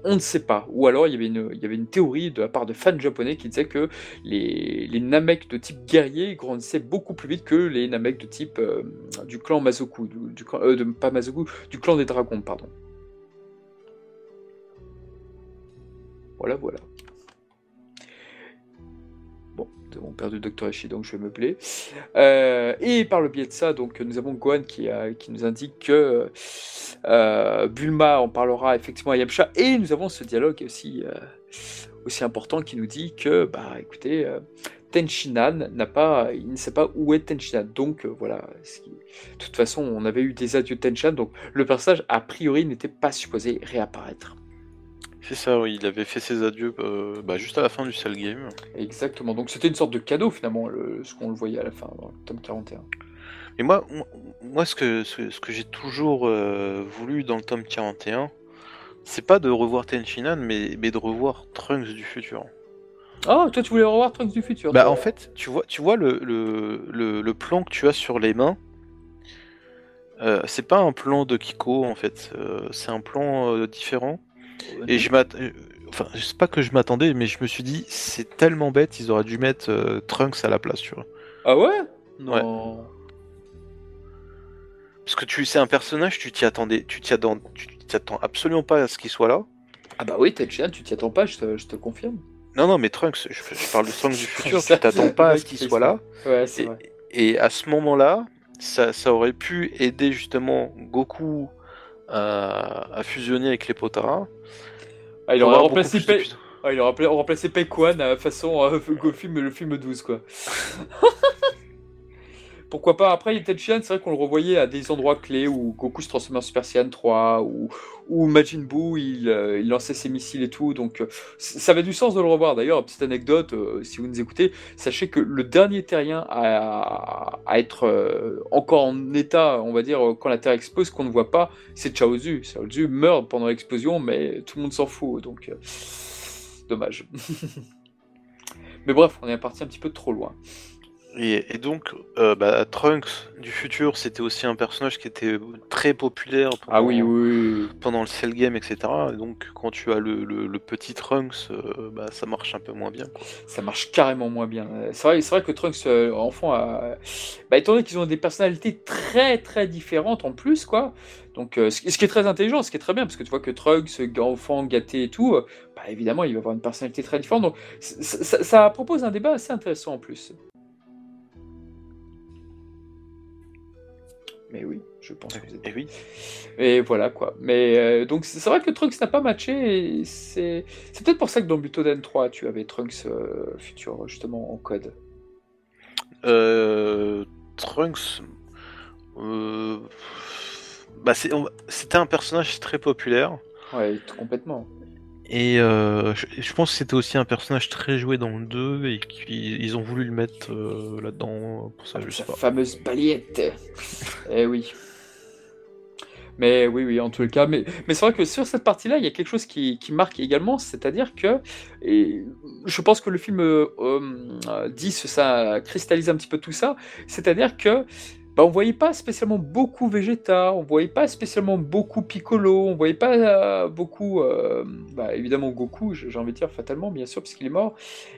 on ne sait pas. Ou alors, il y avait une, théorie de la part de fans japonais qui disait que les, Namek de type guerrier grandissaient beaucoup plus vite que les Namek de type euh, du clan Mazoku, pas Mazoku, du clan des dragons, pardon. Voilà, voilà. Nous avons perdu Dr. Eshi, donc je vais me. Euh, et par le biais de ça, donc nous avons Gohan qui, nous indique que euh, Bulma en parlera effectivement à Yamcha. Et nous avons ce dialogue aussi, euh, important qui nous dit que, bah écoutez, Tenshinhan n'a pas, il ne sait pas où est Tenshinhan. Donc euh, voilà, de toute façon, on avait eu des adieux de Tenshinhan, donc le personnage a priori n'était pas supposé réapparaître. C'est ça, oui, il avait fait ses adieux euh, bah, juste à la fin du Cell Game. Exactement, donc c'était une sorte de cadeau finalement, ce qu'on le voyait à la fin dans le tome 41. Et moi, moi ce que, ce, que j'ai toujours euh, voulu dans le tome 41, c'est pas de revoir Tenshinhan, mais, mais de revoir Trunks du futur. Oh, toi tu voulais revoir Trunks du futur Bah en fait, tu vois, tu vois le, le, le, plan que tu as sur les mains, euh, c'est pas un plan de Kiko en fait, c'est un plan différent. Et je m'attends. Enfin, je sais pas que je m'attendais, mais je me suis dit, c'est tellement bête, ils auraient dû mettre euh, Trunks à la place, tu vois. Ah ouais? Non. Parce que tu c'est un personnage, tu t'y attendais, tu t'y attends, tu t'attends absolument pas à ce qu'il soit là. Ah bah oui, Tetchian, tu t'y attends pas, je te, je te confirme. Non, non, mais Trunks, je, parle de Trunks du futur, tu t'attends pas à ce qu'il soit là. Ouais, c'est vrai. Et à ce moment-là, ça, ça, aurait pu aider justement Goku à, à fusionner avec les Potara. Ah, il aurait remplacé, Pe... ah, il aurait remplacé Pekwan façon euh, le film 12 quoi. Pourquoi pas Après, Chen, c'est vrai qu'on le revoyait à des endroits clés où Goku se transformait en Super Saiyan 3, ou où Majin Buu il, euh, il, lançait ses missiles et tout. Donc, euh, ça avait du sens de le revoir. D'ailleurs, petite anecdote, euh, si vous nous écoutez, sachez que le dernier terrien à, à être encore en état, on va dire, quand la Terre explose, qu'on ne voit pas, c'est Chaozu. Chaozu meurt pendant l'explosion, mais tout le monde s'en fout. Donc, dommage. mais bref, on est parti un petit peu trop loin. Et, donc, euh, bah, Trunks du futur, c'était aussi un personnage qui était très populaire pendant, ah oui, oui, pendant le Cell Game, etc. Et donc, quand tu as le, petit Trunks, euh, bah, ça marche un peu moins bien. Ça marche carrément moins bien. C'est vrai, vrai que Trunks, euh, enfant, a... bah, étant donné qu'ils ont des personnalités très très différentes en plus, quoi. Donc, ce, qui est très intelligent, ce qui est très bien, parce que tu vois que Trunks, enfant gâté et tout, bah, évidemment, il va avoir une personnalité très différente. Donc, ça propose un débat assez intéressant en plus. Mais oui, je pense que vous êtes. Et oui. Et voilà quoi. Mais euh, donc c'est vrai que Trunks n'a pas matché. C'est peut-être pour ça que dans Butoden 3, tu avais Trunks euh, futur justement en code. Euh, Trunks. Bah, c'était un personnage très populaire. Ouais, complètement. Et euh, je, pense que c'était aussi un personnage très joué dans le 2 et qu'ils ont voulu le mettre euh, là-dedans pour ça, je sais pas. fameuse balayette. eh oui. Mais oui, oui, en tout cas. Mais, mais c'est vrai que sur cette partie-là, il y a quelque chose qui, qui marque également, c'est-à-dire que, et je pense que le film euh, 10, ça cristallise un petit peu tout ça, c'est-à-dire que bah, on voyait pas spécialement beaucoup Vegeta, on voyait pas spécialement beaucoup Piccolo, on voyait pas euh, beaucoup, euh, bah, évidemment Goku, j'ai envie de dire fatalement, bien sûr, parce qu'il est mort.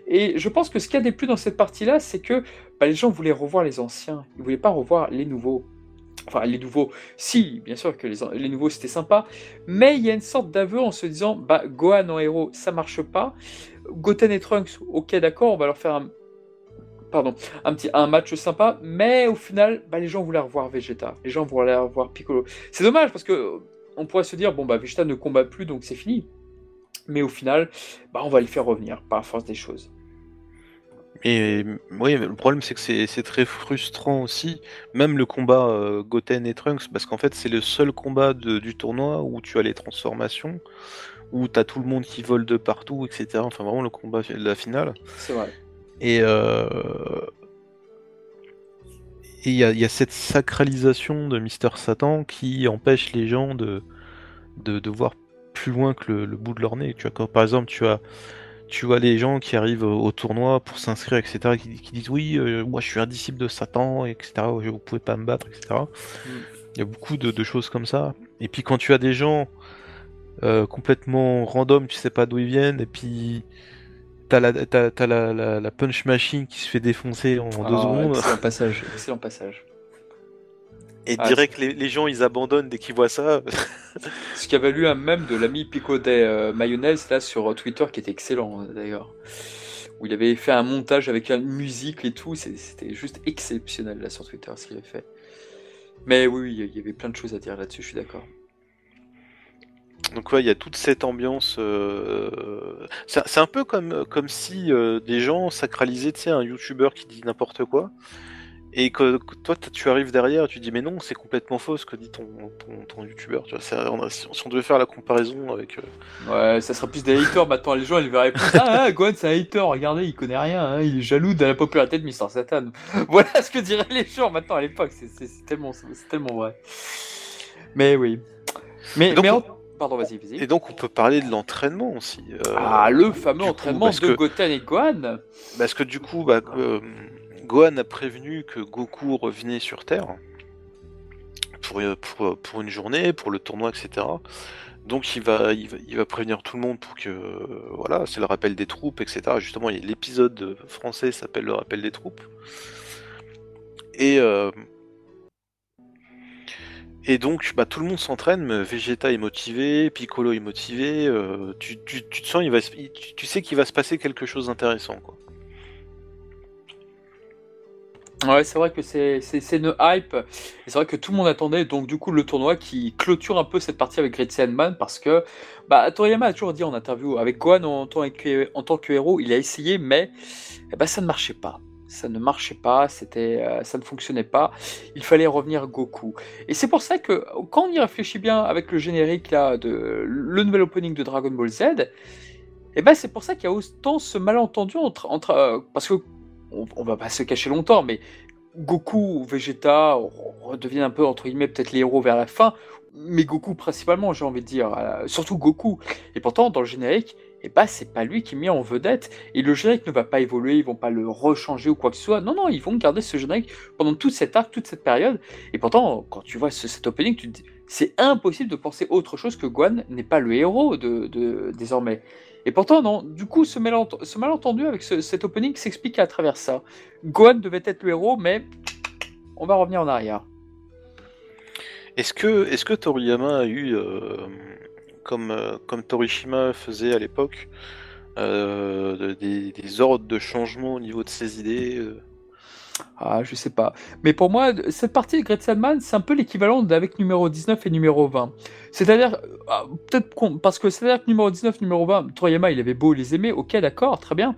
Et je pense que ce qui a déplu dans cette partie-là, c'est que bah, les gens voulaient revoir les anciens, ils voulaient pas revoir les nouveaux. Enfin, les nouveaux, si, bien sûr que les, les nouveaux c'était sympa, mais il y a une sorte d'aveu en se disant, bah, Gohan en héros, ça marche pas. Goten et Trunks, ok, d'accord, on va leur faire un pardon, un, petit, un match sympa, mais au final, bah, les gens voulaient revoir Vegeta, les gens voulaient revoir Piccolo. C'est dommage parce que on pourrait se dire, bon, bah, Vegeta ne combat plus, donc c'est fini. Mais au final, bah, on va le faire revenir par force des choses. Et oui, le problème c'est que c'est très frustrant aussi, même le combat euh, Goten et Trunks, parce qu'en fait c'est le seul combat du tournoi où tu as les transformations, où tu as tout le monde qui vole de partout, etc. Enfin vraiment le combat de la finale. C'est vrai. Et euh, il y, a cette sacralisation de Mister Satan qui empêche les gens de, de, voir plus loin que le, bout de leur nez. Tu vois, par exemple, tu as, tu vois les gens qui arrivent au tournoi pour s'inscrire, etc., qui, disent oui, euh, moi je suis un disciple de Satan, etc., vous pouvez pas me battre, etc. Mm. Il y a beaucoup de, choses comme ça. Et puis quand tu as des gens euh, complètement random, tu sais pas d'où ils viennent, et puis t'as la, la, punch machine qui se fait défoncer en deux ah, secondes. Excellent passage, excellent passage. Et ah, direct, les, les, gens ils abandonnent dès qu'ils voient ça. Ce qui avait lu un même de l'ami Pico des euh, Mayonnaise là sur Twitter qui était excellent d'ailleurs. Où il avait fait un montage avec la musique et tout. C'était juste exceptionnel là sur Twitter ce qu'il avait fait. Mais oui, il y avait plein de choses à dire là-dessus, je suis d'accord. Donc ouais, il y a toute cette ambiance. euh, C'est un peu comme, comme si euh, des gens sacralisaient, tu sais, un youtubeur qui dit n'importe quoi, et que, que toi tu arrives derrière et tu dis mais non, c'est complètement faux ce que dit ton, ton, ton youtubeur. Tu vois, c'est- on a- si on devait faire la comparaison avec... euh, Ouais, ça sera plus des haters maintenant. Les gens, ils verraient plus. Ah, ah, Gohan, c'est un hater. Regardez, il connaît rien. hein, Il est jaloux de la popularité de Mister Satan. Voilà ce que diraient les gens maintenant à l'époque. C'est- tellement, tellement vrai. Mais oui. Mais, Donc, mais on- en- Pardon, vas-y, vas-y. Et donc on peut parler de l'entraînement aussi. euh, Ah, le fameux coup, entraînement de que- Goten et Gohan. Parce que du coup, bah, euh, Gohan a prévenu que Goku revenait sur Terre pour, euh, pour, pour une journée, pour le tournoi, etc. Donc il va, il va, il va prévenir tout le monde pour que, voilà, c'est le rappel des troupes, etc. Justement, l'épisode français s'appelle le rappel des troupes. Et euh, et donc, bah, tout le monde s'entraîne, mais Vegeta est motivé, Piccolo est motivé, euh, tu, te sens, tu, sais qu'il va se passer quelque chose d'intéressant. Ouais, c'est vrai que c'est une hype. C'est vrai que tout le monde attendait donc du coup le tournoi qui clôture un peu cette partie avec Great Saiyan parce que bah, Toriyama a toujours dit en interview avec Gohan en tant que, en tant que héros, il a essayé mais eh ben, ça ne marchait pas. Ça ne marchait pas, c'était, euh, ça ne fonctionnait pas. Il fallait revenir Goku. Et c'est pour ça que quand on y réfléchit bien avec le générique là de le nouvel opening de Dragon Ball Z, et ben c'est pour ça qu'il y a autant ce malentendu entre, euh, parce que on va pas se cacher longtemps, mais Goku, Vegeta redeviennent un peu entre guillemets peut-être les héros vers la fin, mais Goku principalement, j'ai envie de dire, euh, surtout Goku. Et pourtant, dans le générique, et bah c'est pas lui qui est mis en vedette. Et le générique ne va pas évoluer, ils vont pas le rechanger ou quoi que ce soit. Non, non, ils vont garder ce générique pendant toute cette arc, toute cette période. Et pourtant, quand tu vois ce, cet opening, tu dis, c'est impossible de penser autre chose que Gohan n'est pas le héros de, désormais. Et pourtant, non. Du coup, ce, malent- ce malentendu avec ce- cet opening s'explique à travers ça. Gohan devait être le héros, mais on va revenir en arrière. Est-ce que, est-ce que Toriyama a eu, euh, comme, euh, comme Torishima faisait à l'époque, euh, des, des ordres de changement au niveau de ses idées euh Ah, je sais pas. Mais pour moi, cette partie de Great Sandman, c'est un peu l'équivalent d'avec numéro 19 et numéro 20. C'est-à-dire, ah, peut-être parce que c'est-à-dire que numéro 19, numéro 20, Toriyama, il avait beau les aimer, ok, d'accord, très bien.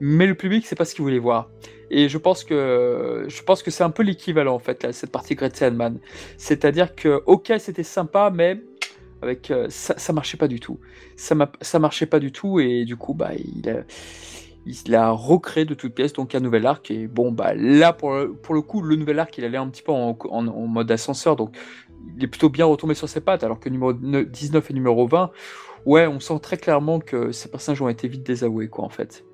Mais le public, c'est pas ce qu'il voulait voir. Et je pense que je pense que c'est un peu l'équivalent en fait là, cette partie Great Sandman. C'est-à-dire que ok, c'était sympa, mais avec euh, ça, marchait pas du tout. Ça, ça marchait pas du tout et du coup bah il a, il recréé de toutes pièces donc un nouvel arc et bon bah là pour le, pour le coup le nouvel arc il allait un petit peu en, en- en mode ascenseur donc il est plutôt bien retombé sur ses pattes alors que numéro 19 et numéro 20 ouais on sent très clairement que ces personnages ont été vite désavoués quoi en fait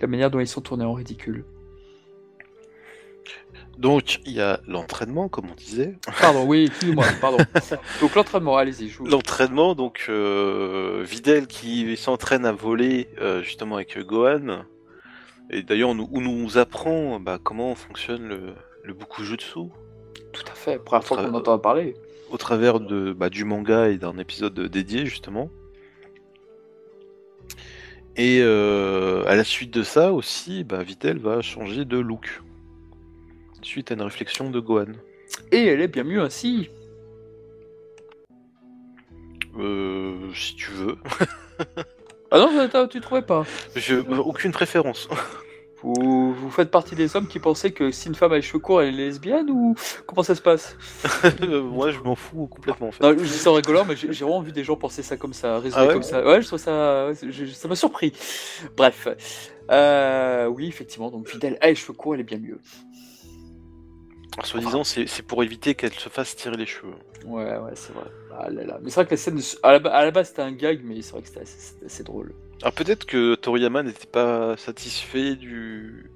la manière dont ils sont tournés en ridicule Donc, il y a l'entraînement, comme on disait. pardon oui excusez-moi pardon donc l'entraînement allez-y je vous... L'entraînement, donc, euh, Videl qui s'entraîne à voler, euh, justement, avec Gohan. Et d'ailleurs, on nous, on nous apprend bah, comment fonctionne le, le Bukujutsu. tout à fait première fois qu'on entend parler au travers de, bah, du manga et d'un épisode dédié justement. Et euh, à la suite de ça aussi, bah, Vitel va changer de look. Suite à une réflexion de Gohan. et elle est bien mieux ainsi Euh, si tu veux. ah non tu trouvais pas Je, aucune préférence. Vous, vous faites partie des hommes qui pensaient que si une femme a les cheveux courts, elle est lesbienne ou comment ça se passe? Moi je m'en fous complètement en fait. Non, je dis ça en rigolant, mais j'ai vraiment vu des gens penser ça comme ça, raisonner Ah ouais comme ça. Ouais, je trouve ça, je- ça m'a surpris. Bref, Euh, oui, effectivement, donc Fidèle a les cheveux courts, elle est bien mieux. Soi-disant c'est pour éviter qu'elle se fasse tirer les cheveux. Ouais, ouais, c'est vrai. Ah là là. Mais c'est vrai que la scène, à la, ba- à la base c'était un gag, mais c'est vrai que c'était assez, drôle. Alors peut-être que Toriyama n'était pas satisfait du,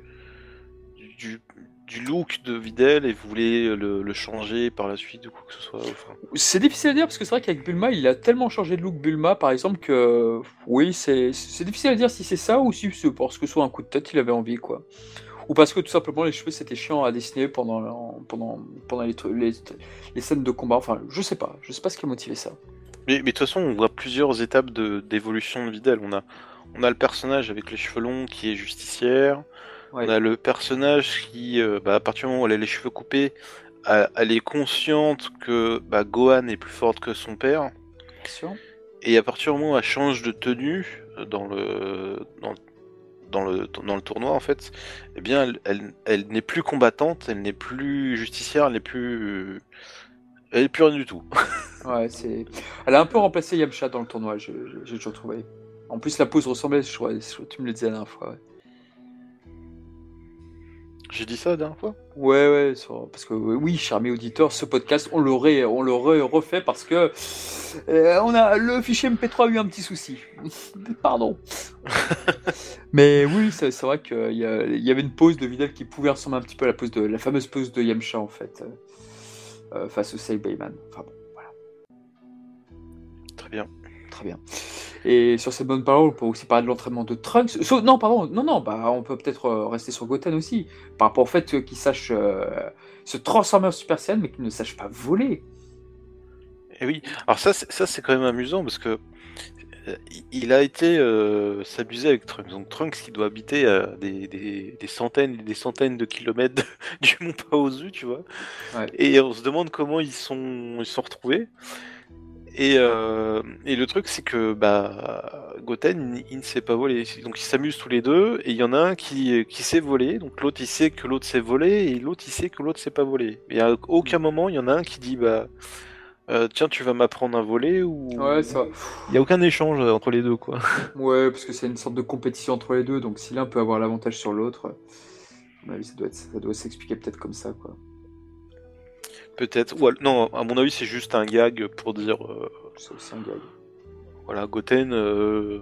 du, du look de Videl et voulait le, le changer par la suite ou quoi que ce soit. Enfin, C'est difficile à dire parce que c'est vrai qu'avec Bulma, il a tellement changé de look Bulma, par exemple, que oui, c'est c'est difficile à dire si c'est ça ou si c'est parce que soit un coup de tête, il avait envie, quoi. Ou parce que tout simplement les cheveux c'était chiant à dessiner pendant, pendant, pendant les, les, les scènes de combat. Enfin, je sais pas, je sais pas ce qui a motivé ça. Mais, mais de toute façon, on voit plusieurs étapes de- d'évolution de, Videl. On a, on a le personnage avec les cheveux longs qui est justicière. Ouais. On a le personnage qui, euh, bah, à partir du moment où elle a les cheveux coupés, elle est consciente que bah, Gohan est plus forte que son père. Bien sûr. Et à partir du moment où elle change de tenue dans le dans, dans le dans le tournoi en fait, eh bien elle, elle, elle n'est plus combattante, elle n'est plus justicière, elle n'est plus elle est plus rien du tout. Ouais, c'est. Elle a un peu remplacé Yamcha dans le tournoi, j'ai toujours trouvé. En plus, la pose ressemblait, je crois, tu me le disais la dernière fois. Ouais, J'ai dit ça la dernière fois ouais, ouais, sur- parce que oui, cher ami auditeur, ce podcast, on l'aurait, on l'aurait refait parce que euh, on a le fichier MP3 a eu un petit souci. Pardon. Mais oui, c'est c'est vrai qu'il y, a- il y avait une pose de Vidal qui pouvait ressembler un petit peu à la pose de la fameuse pose de Yamcha en fait, euh, euh, face au Saibayman. Enfin bon, voilà. Très bien. Très bien. Et sur cette bonne parole, on peut aussi parler de l'entraînement de Trunks. So- non, pardon, non, non, bah, on peut peut-être euh, rester sur Goten aussi, par rapport au fait qu'il sache euh, se transformer en Super Saiyan, mais qu'il ne sache pas voler. Et oui, alors ça, c'est- ça c'est quand même amusant parce que euh, il a été euh, s'abuser avec Trunks. Donc Trunks qui doit habiter à des, des- des centaines et des centaines de kilomètres du mont Paozu, tu vois. Ouais. Et on se demande comment ils sont ils sont retrouvés. Et, euh, et le truc c'est que bah Goten il, ne sait pas voler. Donc ils s'amusent tous les deux et il y en a un qui, qui sait voler. Donc l'autre il sait que l'autre sait voler et l'autre il sait que l'autre sait pas voler. Et à aucun moment il y en a un qui dit bah euh, tiens, tu vas m'apprendre à voler ou. Ouais, ça. Il n'y a aucun échange entre les deux, quoi. Ouais, parce que c'est une sorte de compétition entre les deux, donc si l'un peut avoir l'avantage sur l'autre, à mon avis, ça doit, être- ça doit s'expliquer peut-être comme ça, quoi. Peut-être. Ou non, à mon avis, c'est juste un gag pour dire euh, C'est aussi un gag. voilà, Goten, euh,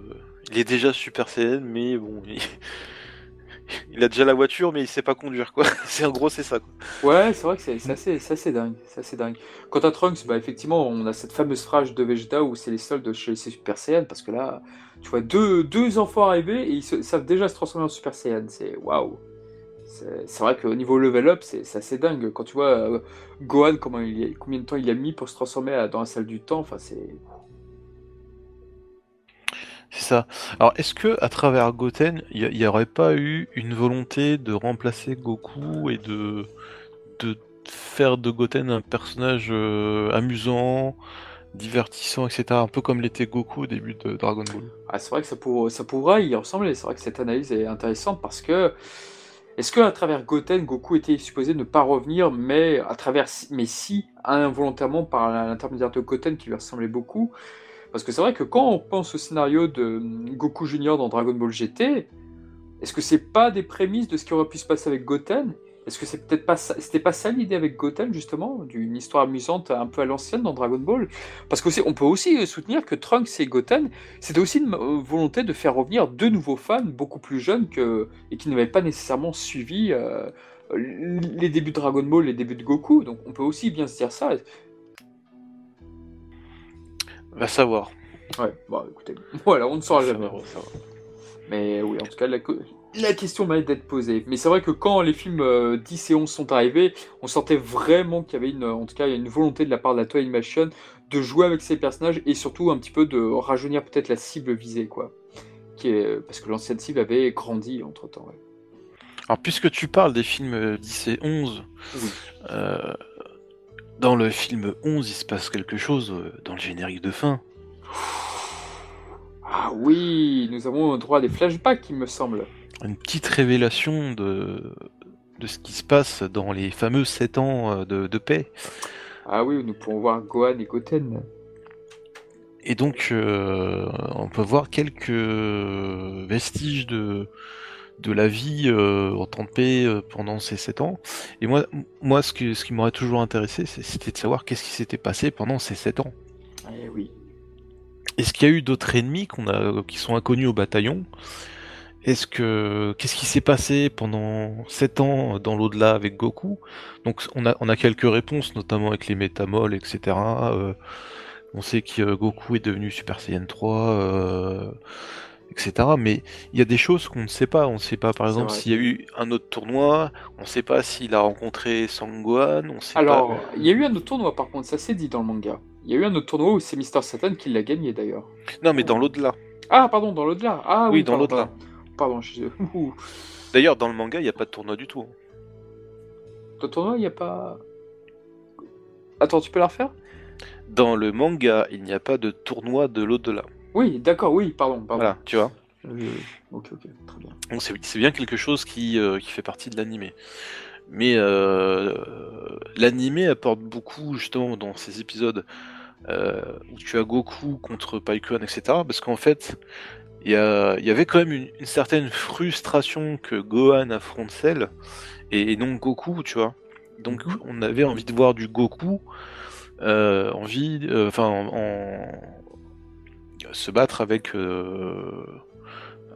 il est déjà Super Saiyan, mais bon, il... il a déjà la voiture, mais il sait pas conduire, quoi. c'est en gros, c'est ça, quoi. Ouais, c'est vrai que c'est assez, dingue. C'est assez dingue. Quant à Trunks, bah, effectivement, on a cette fameuse phrase de Vegeta où c'est les soldes chez les Super Saiyan, parce que là, tu vois deux, deux enfants arriver et ils se- savent déjà se transformer en Super Saiyan. C'est waouh! C'est vrai qu'au niveau level up, c'est assez dingue. Quand tu vois euh, Gohan, comment il a- combien de temps il a mis pour se transformer à- dans la salle du temps, enfin, c'est. C'est ça. Alors, est-ce que à travers Goten, il n'y aurait pas eu une volonté de remplacer Goku et de, de faire de Goten un personnage euh, amusant, divertissant, etc. Un peu comme l'était Goku au début de Dragon Ball? Ah, c'est vrai que ça, pour, ça pourrait y ressembler. C'est vrai que cette analyse est intéressante parce que est-ce que à travers Goten, Goku était supposé ne pas revenir, mais à travers, si involontairement par l'intermédiaire de Goten qui lui ressemblait beaucoup? Parce que c'est vrai que quand on pense au scénario de hum, Goku Junior dans Dragon Ball GT, est-ce que c'est pas des prémices de ce qui aurait pu se passer avec Goten? Est-ce que c'est peut-être pas ça, c'était pas ça l'idée avec Goten justement, d'une histoire amusante un peu à l'ancienne dans Dragon Ball? Parce qu'on on peut aussi euh, soutenir que Trunks et Goten c'était aussi une euh, volonté de faire revenir deux nouveaux fans beaucoup plus jeunes que, et qui n'avaient pas nécessairement suivi euh, les débuts de Dragon Ball, les débuts de Goku. Donc on peut aussi bien se dire ça. Va savoir. Ouais, bon écoutez, voilà, on ne saura jamais. va. Mais oui, en tout cas, la, la question mérite d'être posée. Mais c'est vrai que quand les films euh, 10 et 11 sont arrivés, on sentait vraiment qu'il y avait une, en tout cas, une volonté de la part de la Toy Animation de jouer avec ces personnages et surtout un petit peu de rajeunir peut-être la cible visée, quoi. Qui est, parce que l'ancienne cible avait grandi entre temps. Ouais. Alors, puisque tu parles des films euh, 10 et 11, Oui. euh, dans le film 11, il se passe quelque chose euh, dans le générique de fin. Ah oui, nous avons droit à des flashbacks, il me semble. Une petite révélation de, de ce qui se passe dans les fameux 7 ans euh, de, de paix. Ah oui, nous pouvons voir Gohan et Goten. Et donc, euh, on peut voir quelques vestiges de, de la vie euh, en temps de paix euh, pendant ces 7 ans. Et moi, moi ce, que, ce qui m'aurait toujours intéressé, c'était de savoir qu'est-ce qui s'était passé pendant ces 7 ans. Eh oui. Est-ce qu'il y a eu d'autres ennemis qu'on a, qui sont inconnus au bataillon? Est-ce que qu'est-ce qui s'est passé pendant 7 ans dans l'au-delà avec Goku? Donc on a, on a quelques réponses, notamment avec les métamoles, etc. Euh, on sait que euh, Goku est devenu Super Saiyan 3, euh, etc. Mais il y a des choses qu'on ne sait pas. On ne sait pas, par exemple, s'il y a eu Un autre tournoi, on sait pas s'il a rencontré Sangohan, on sait Alors, pas. il y a eu un autre tournoi par contre, ça c'est dit dans le manga. Il y a eu un autre tournoi où c'est Mister Satan qui l'a gagné d'ailleurs. Non, mais dans l'au-delà. Ah, pardon, dans l'au-delà. Ah oui, Oui, dans l'au-delà. Pardon, je... D'ailleurs, dans le manga, il n'y a pas de tournoi du tout. Dans le tournoi, il n'y a pas. Attends, tu peux la refaire? Dans le manga, il n'y a pas de tournoi de l'au-delà. Oui, d'accord, oui, pardon, pardon. Voilà, tu vois. Oui, oui, ok, ok, très bien. Donc c'est c'est bien quelque chose qui, euh, qui fait partie de l'animé. Mais euh, l'animé apporte beaucoup justement dans ces épisodes euh, où tu as Goku contre Paikon, etc. Parce qu'en fait, il y, avait quand même une, une certaine frustration que Gohan affronte Cell et, et non Goku, tu vois. Donc Mhm. on avait envie de voir du Goku, euh, envie, euh, enfin, en, en- se battre avec euh,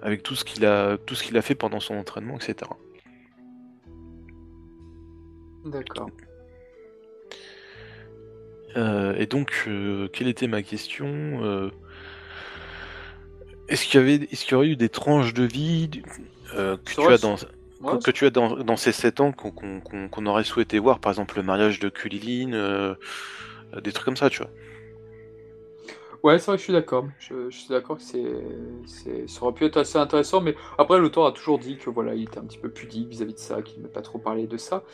avec tout ce qu'il a tout ce qu'il a fait pendant son entraînement, etc. D'accord. Et donc, euh, quelle était ma question Est-ce qu'il y avait, est-ce qu'il y aurait eu des tranches de vie euh, que, tu as dans, Ouais, que tu as dans, dans ces 7 ans qu'on qu'on- qu'on- qu'on aurait souhaité voir, par exemple le mariage de Kulilin, euh, euh, des trucs comme ça, tu vois. Ouais, c'est vrai que je suis d'accord. Je, je suis d'accord que c'est, c'est, ça aurait pu être assez intéressant, mais après, l'auteur a toujours dit que voilà, il était un petit peu pudique vis-à-vis de ça, qu'il n'aimait pas trop parler de ça.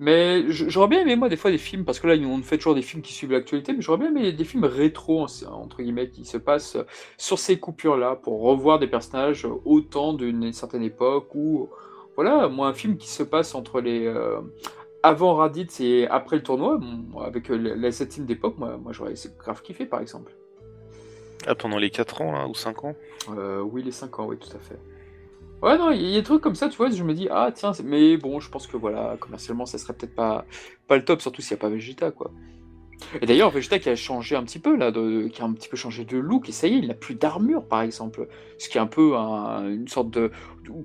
Mais j'aurais bien aimé, moi, des fois, des films, parce que là, on fait toujours des films qui suivent l'actualité, mais j'aurais bien aimé des films rétro, en- entre guillemets, qui se passent sur ces coupures-là, pour revoir des personnages autant d'une certaine époque, ou, voilà, moi, un film qui se passe entre les. euh, avant Raditz et après le tournoi, bon, avec euh, la setting d'époque, moi, moi j'aurais grave kiffé, par exemple. Ah, pendant les 4 ans, là, ou 5 ans? Euh, oui, les 5 ans, oui, tout à fait. Ouais, non, il y a des trucs comme ça, tu vois, je me dis, ah tiens, mais bon, je pense que voilà, commercialement, ça serait peut-être pas, pas le top, surtout s'il n'y a pas Vegeta, quoi. Et d'ailleurs, Vegeta qui a changé un petit peu, là, qui a un petit peu changé de look, et ça y est, il n'a plus d'armure, par exemple. Ce qui est un peu un- une sorte de.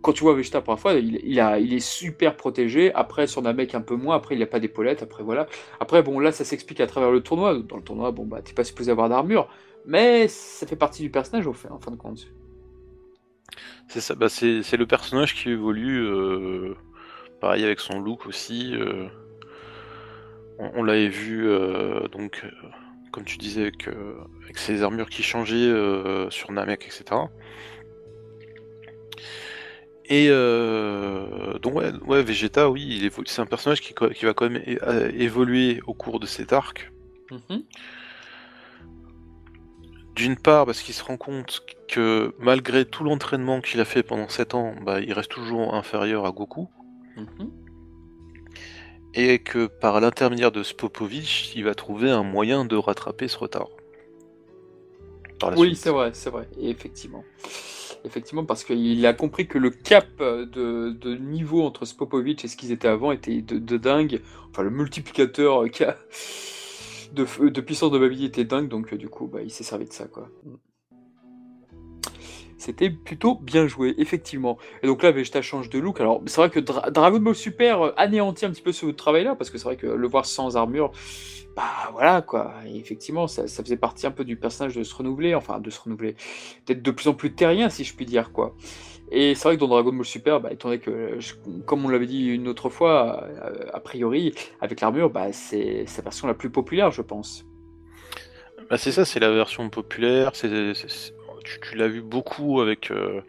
Quand tu vois Vegeta pour la fois, il, il est super protégé, après, sur Namek un peu moins, après, il n'a pas d'épaulette, après, voilà. Après, bon, là, ça s'explique à travers le tournoi. Dans le tournoi, bon, bah, t'es pas supposé avoir d'armure, mais ça fait partie du personnage, au fait, en fin de compte. Bah, c'est le personnage qui évolue, euh, pareil avec son look aussi. euh, on l'avait vu, euh, donc, comme tu disais, avec, ses armures qui changeaient sur Namek, etc. Et donc, ouais, Vegeta, oui, il c'est un personnage qui, qui va quand même évoluer au cours de cet arc. Mhm. D'une part, parce qu'il se rend compte que malgré tout l'entraînement qu'il a fait pendant 7 ans, bah, il reste toujours inférieur à Goku. Mhm. et que par l'intermédiaire de Spopovich, il va trouver un moyen de rattraper ce retard. Par la Oui, suite. c'est vrai, c'est vrai, et effectivement. Effectivement, parce qu'il a compris que le cap de, de niveau entre Spopovic et ce qu'ils étaient avant était de, de dingue. Enfin, le multiplicateur qui a- de, de puissance de Babidi était dingue, donc euh, du coup, bah, il s'est servi de ça, quoi. C'était plutôt bien joué, effectivement. Et donc là, Vegeta change de look. Alors, c'est vrai que Dra- Dragon Ball Super euh, anéantit un petit peu ce travail-là, parce que c'est vrai que le voir sans armure, bah voilà, quoi. Effectivement, ça, ça faisait partie un peu du personnage de se renouveler, enfin, de se renouveler, peut-être de plus en plus terrien, si je puis dire, quoi. Et c'est vrai que dans Dragon Ball Super, bah, étant donné que, je- comme on l'avait dit une autre fois, euh, a priori, avec l'armure, bah, c'est sa version la plus populaire, je pense. Bah, c'est ça, c'est la version populaire. c'est tu tu l'as vu beaucoup avec, euh,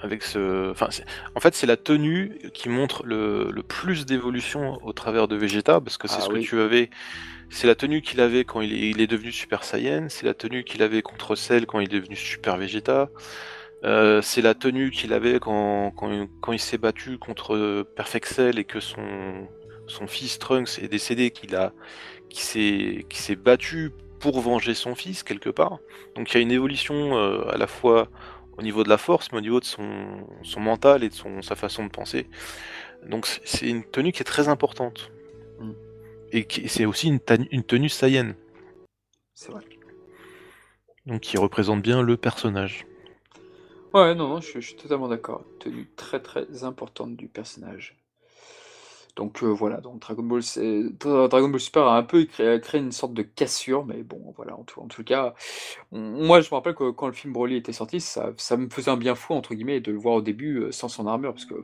avec ce. Enfin, en fait, c'est la tenue qui montre le, le plus d'évolution au travers de Vegeta, parce que c'est Ah ce oui. que tu avais. C'est la tenue qu'il avait quand il est, il est devenu Super Saiyan, c'est la tenue qu'il avait contre Cell quand il est devenu Super Vegeta, euh, c'est la tenue qu'il avait quand, quand, il- quand il s'est battu contre Perfect Cell et que son, son fils Trunks est décédé, qu'il a, qui s'est, qui s'est battu pour venger son fils quelque part. Donc il y a une évolution euh, à la fois au niveau de la force, mais au niveau de son, son mental et de son, sa façon de penser. Donc c'est- une tenue qui est très importante. Mm. Et c'est aussi une, une tenue Saiyan, C'est vrai. donc qui représente bien le personnage. Ouais, non, non, je, suis totalement d'accord. Tenue très très importante du personnage. Donc euh, voilà, donc Dragon Ball, Dra- Dragon Ball Super a un peu créé, une sorte de cassure, mais bon, voilà, en tout, en tout cas, moi je me rappelle que quand le film Broly était sorti, ça, me faisait un bien fou, entre guillemets, de le voir au début euh, sans son armure, parce que,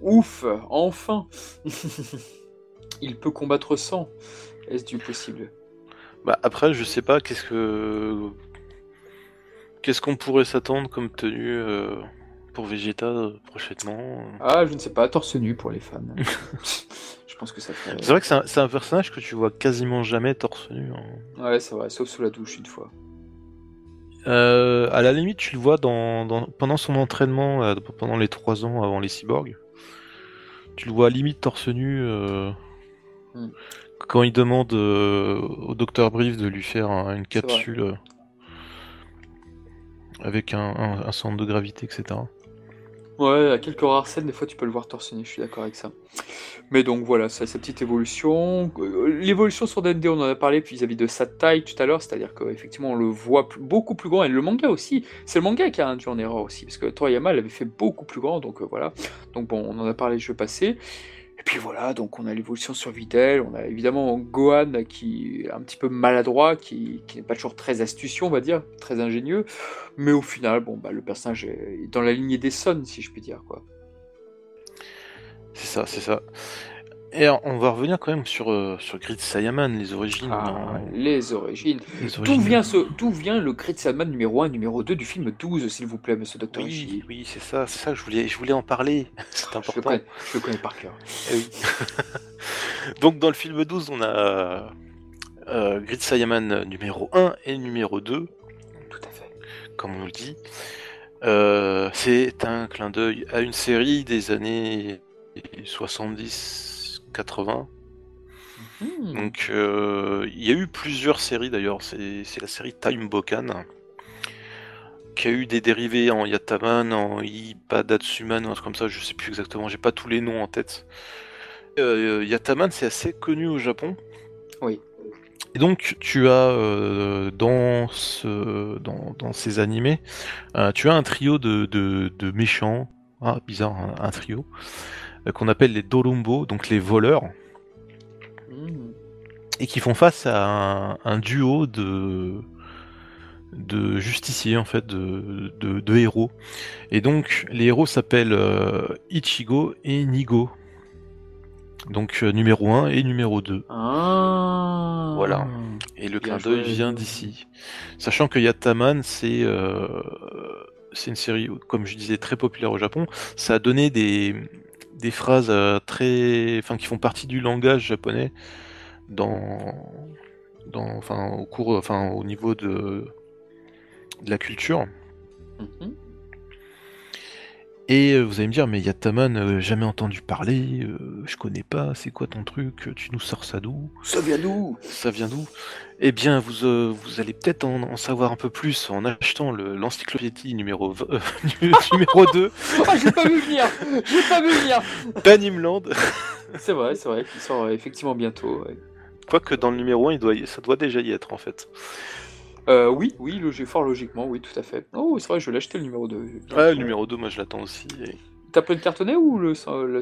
ouf, enfin, il peut combattre sans. Est-ce du possible? Bah après, je sais pas qu'est-ce que qu'est-ce qu'on pourrait s'attendre comme tenue euh, pour Vegeta euh, prochainement. Ah, je ne sais pas, torse nu pour les fans. je pense que ça fait. C'est vrai que c'est un, personnage que tu vois quasiment jamais torse nu. hein. Ouais, c'est vrai, sauf sous la douche une fois. Euh, à la limite, tu le vois dans, dans- pendant son entraînement, euh, pendant les trois ans avant les cyborgs. Tu le vois limite torse nu euh, Hmm. quand il demande euh, au docteur Brief de lui faire un- une capsule euh, avec un, centre de gravité, etc. Ouais, à quelques rares scènes, des fois tu peux le voir torse je suis d'accord avec ça. Mais donc voilà, ça, sa petite évolution. Euh, L'évolution sur D&D, on en a parlé vis-à-vis de sa taille tout à l'heure, c'est-à-dire qu'effectivement on le voit beaucoup plus grand, et le manga aussi, c'est le manga qui a induit en erreur aussi, parce que Toriyama l'avait fait beaucoup plus grand, donc euh, voilà. Donc bon, on en a parlé, je vais passer. Puis voilà, donc on a l'évolution sur Videl, on a évidemment Gohan qui est un petit peu maladroit, qui, qui n'est pas toujours très astucieux, on va dire, très ingénieux, mais au final, bon, bah, le personnage est dans la lignée des Sons, si je puis dire, quoi. C'est ça, c'est ça. Et on va revenir quand même sur, euh, sur Grid Sayaman, les origines. Ah, hein, les origines. les D'où origines. vient, ce, d'où vient le Grid Salman numéro 1 numéro 2 du film 12, s'il vous plaît, monsieur Dr. Oui, oui, c'est ça, c'est ça, je voulais, je voulais en parler. C'est je le, important. connais, je le connais par cœur. Eh oui. Donc dans le film 12, on a euh, Grid Sayaman numéro 1 et numéro 2, Tout à fait. comme on le dit. Euh, c'est un clin d'œil à une série des années 70-80. Hmm. Donc euh, il y a eu plusieurs séries d'ailleurs, c'est c'est la série Time Bokan qui a eu des dérivés en Yataman, en Ipadatsuman ou un truc comme ça, je sais plus exactement, j'ai pas tous les noms en tête. Euh, Yataman c'est assez connu au Japon. Oui. Et donc tu as euh, dans, ce, dans, dans ces animés, euh, tu as un trio de, de, de méchants, ah bizarre, un, un trio, qu'on appelle les Dorumbo, donc les voleurs Hmm. et qui font face à un, un duo de de justiciers en fait de, de, de héros et donc les héros s'appellent euh, Ichigo et Nigo donc euh, numéro 1 et numéro 2 Ah. Voilà. et le clin d'œil vient d'ici sachant que Yataman c'est euh, c'est une série comme je disais très populaire au Japon ça a donné des des phrases euh, très enfin qui font partie du langage japonais dans dans enfin au cours enfin au niveau de la culture Mhm. Et euh, vous allez me dire mais Yataman euh, jamais entendu parler euh, je connais pas c'est quoi ton truc tu nous sors ça d'où? Ça vient d'où? Ça vient d'où? Eh bien, vous, euh, vous allez peut-être en, en savoir un peu plus en achetant le- l'encyclopédie numéro, euh, numéro 2 Ah, j'ai pas vu venir J'ai pas vu venir d'Animland. C'est vrai, c'est vrai, qui sort effectivement bientôt. ouais. Quoique dans le numéro 1, il doit ça doit déjà y être en fait. Euh, oui, oui, logi- fort logiquement, oui, tout à fait. Oh, c'est vrai, je vais l'acheter le numéro 2. Ouais, le numéro 2, moi je l'attends aussi. et- T'as pris le cartonnet ou le. le-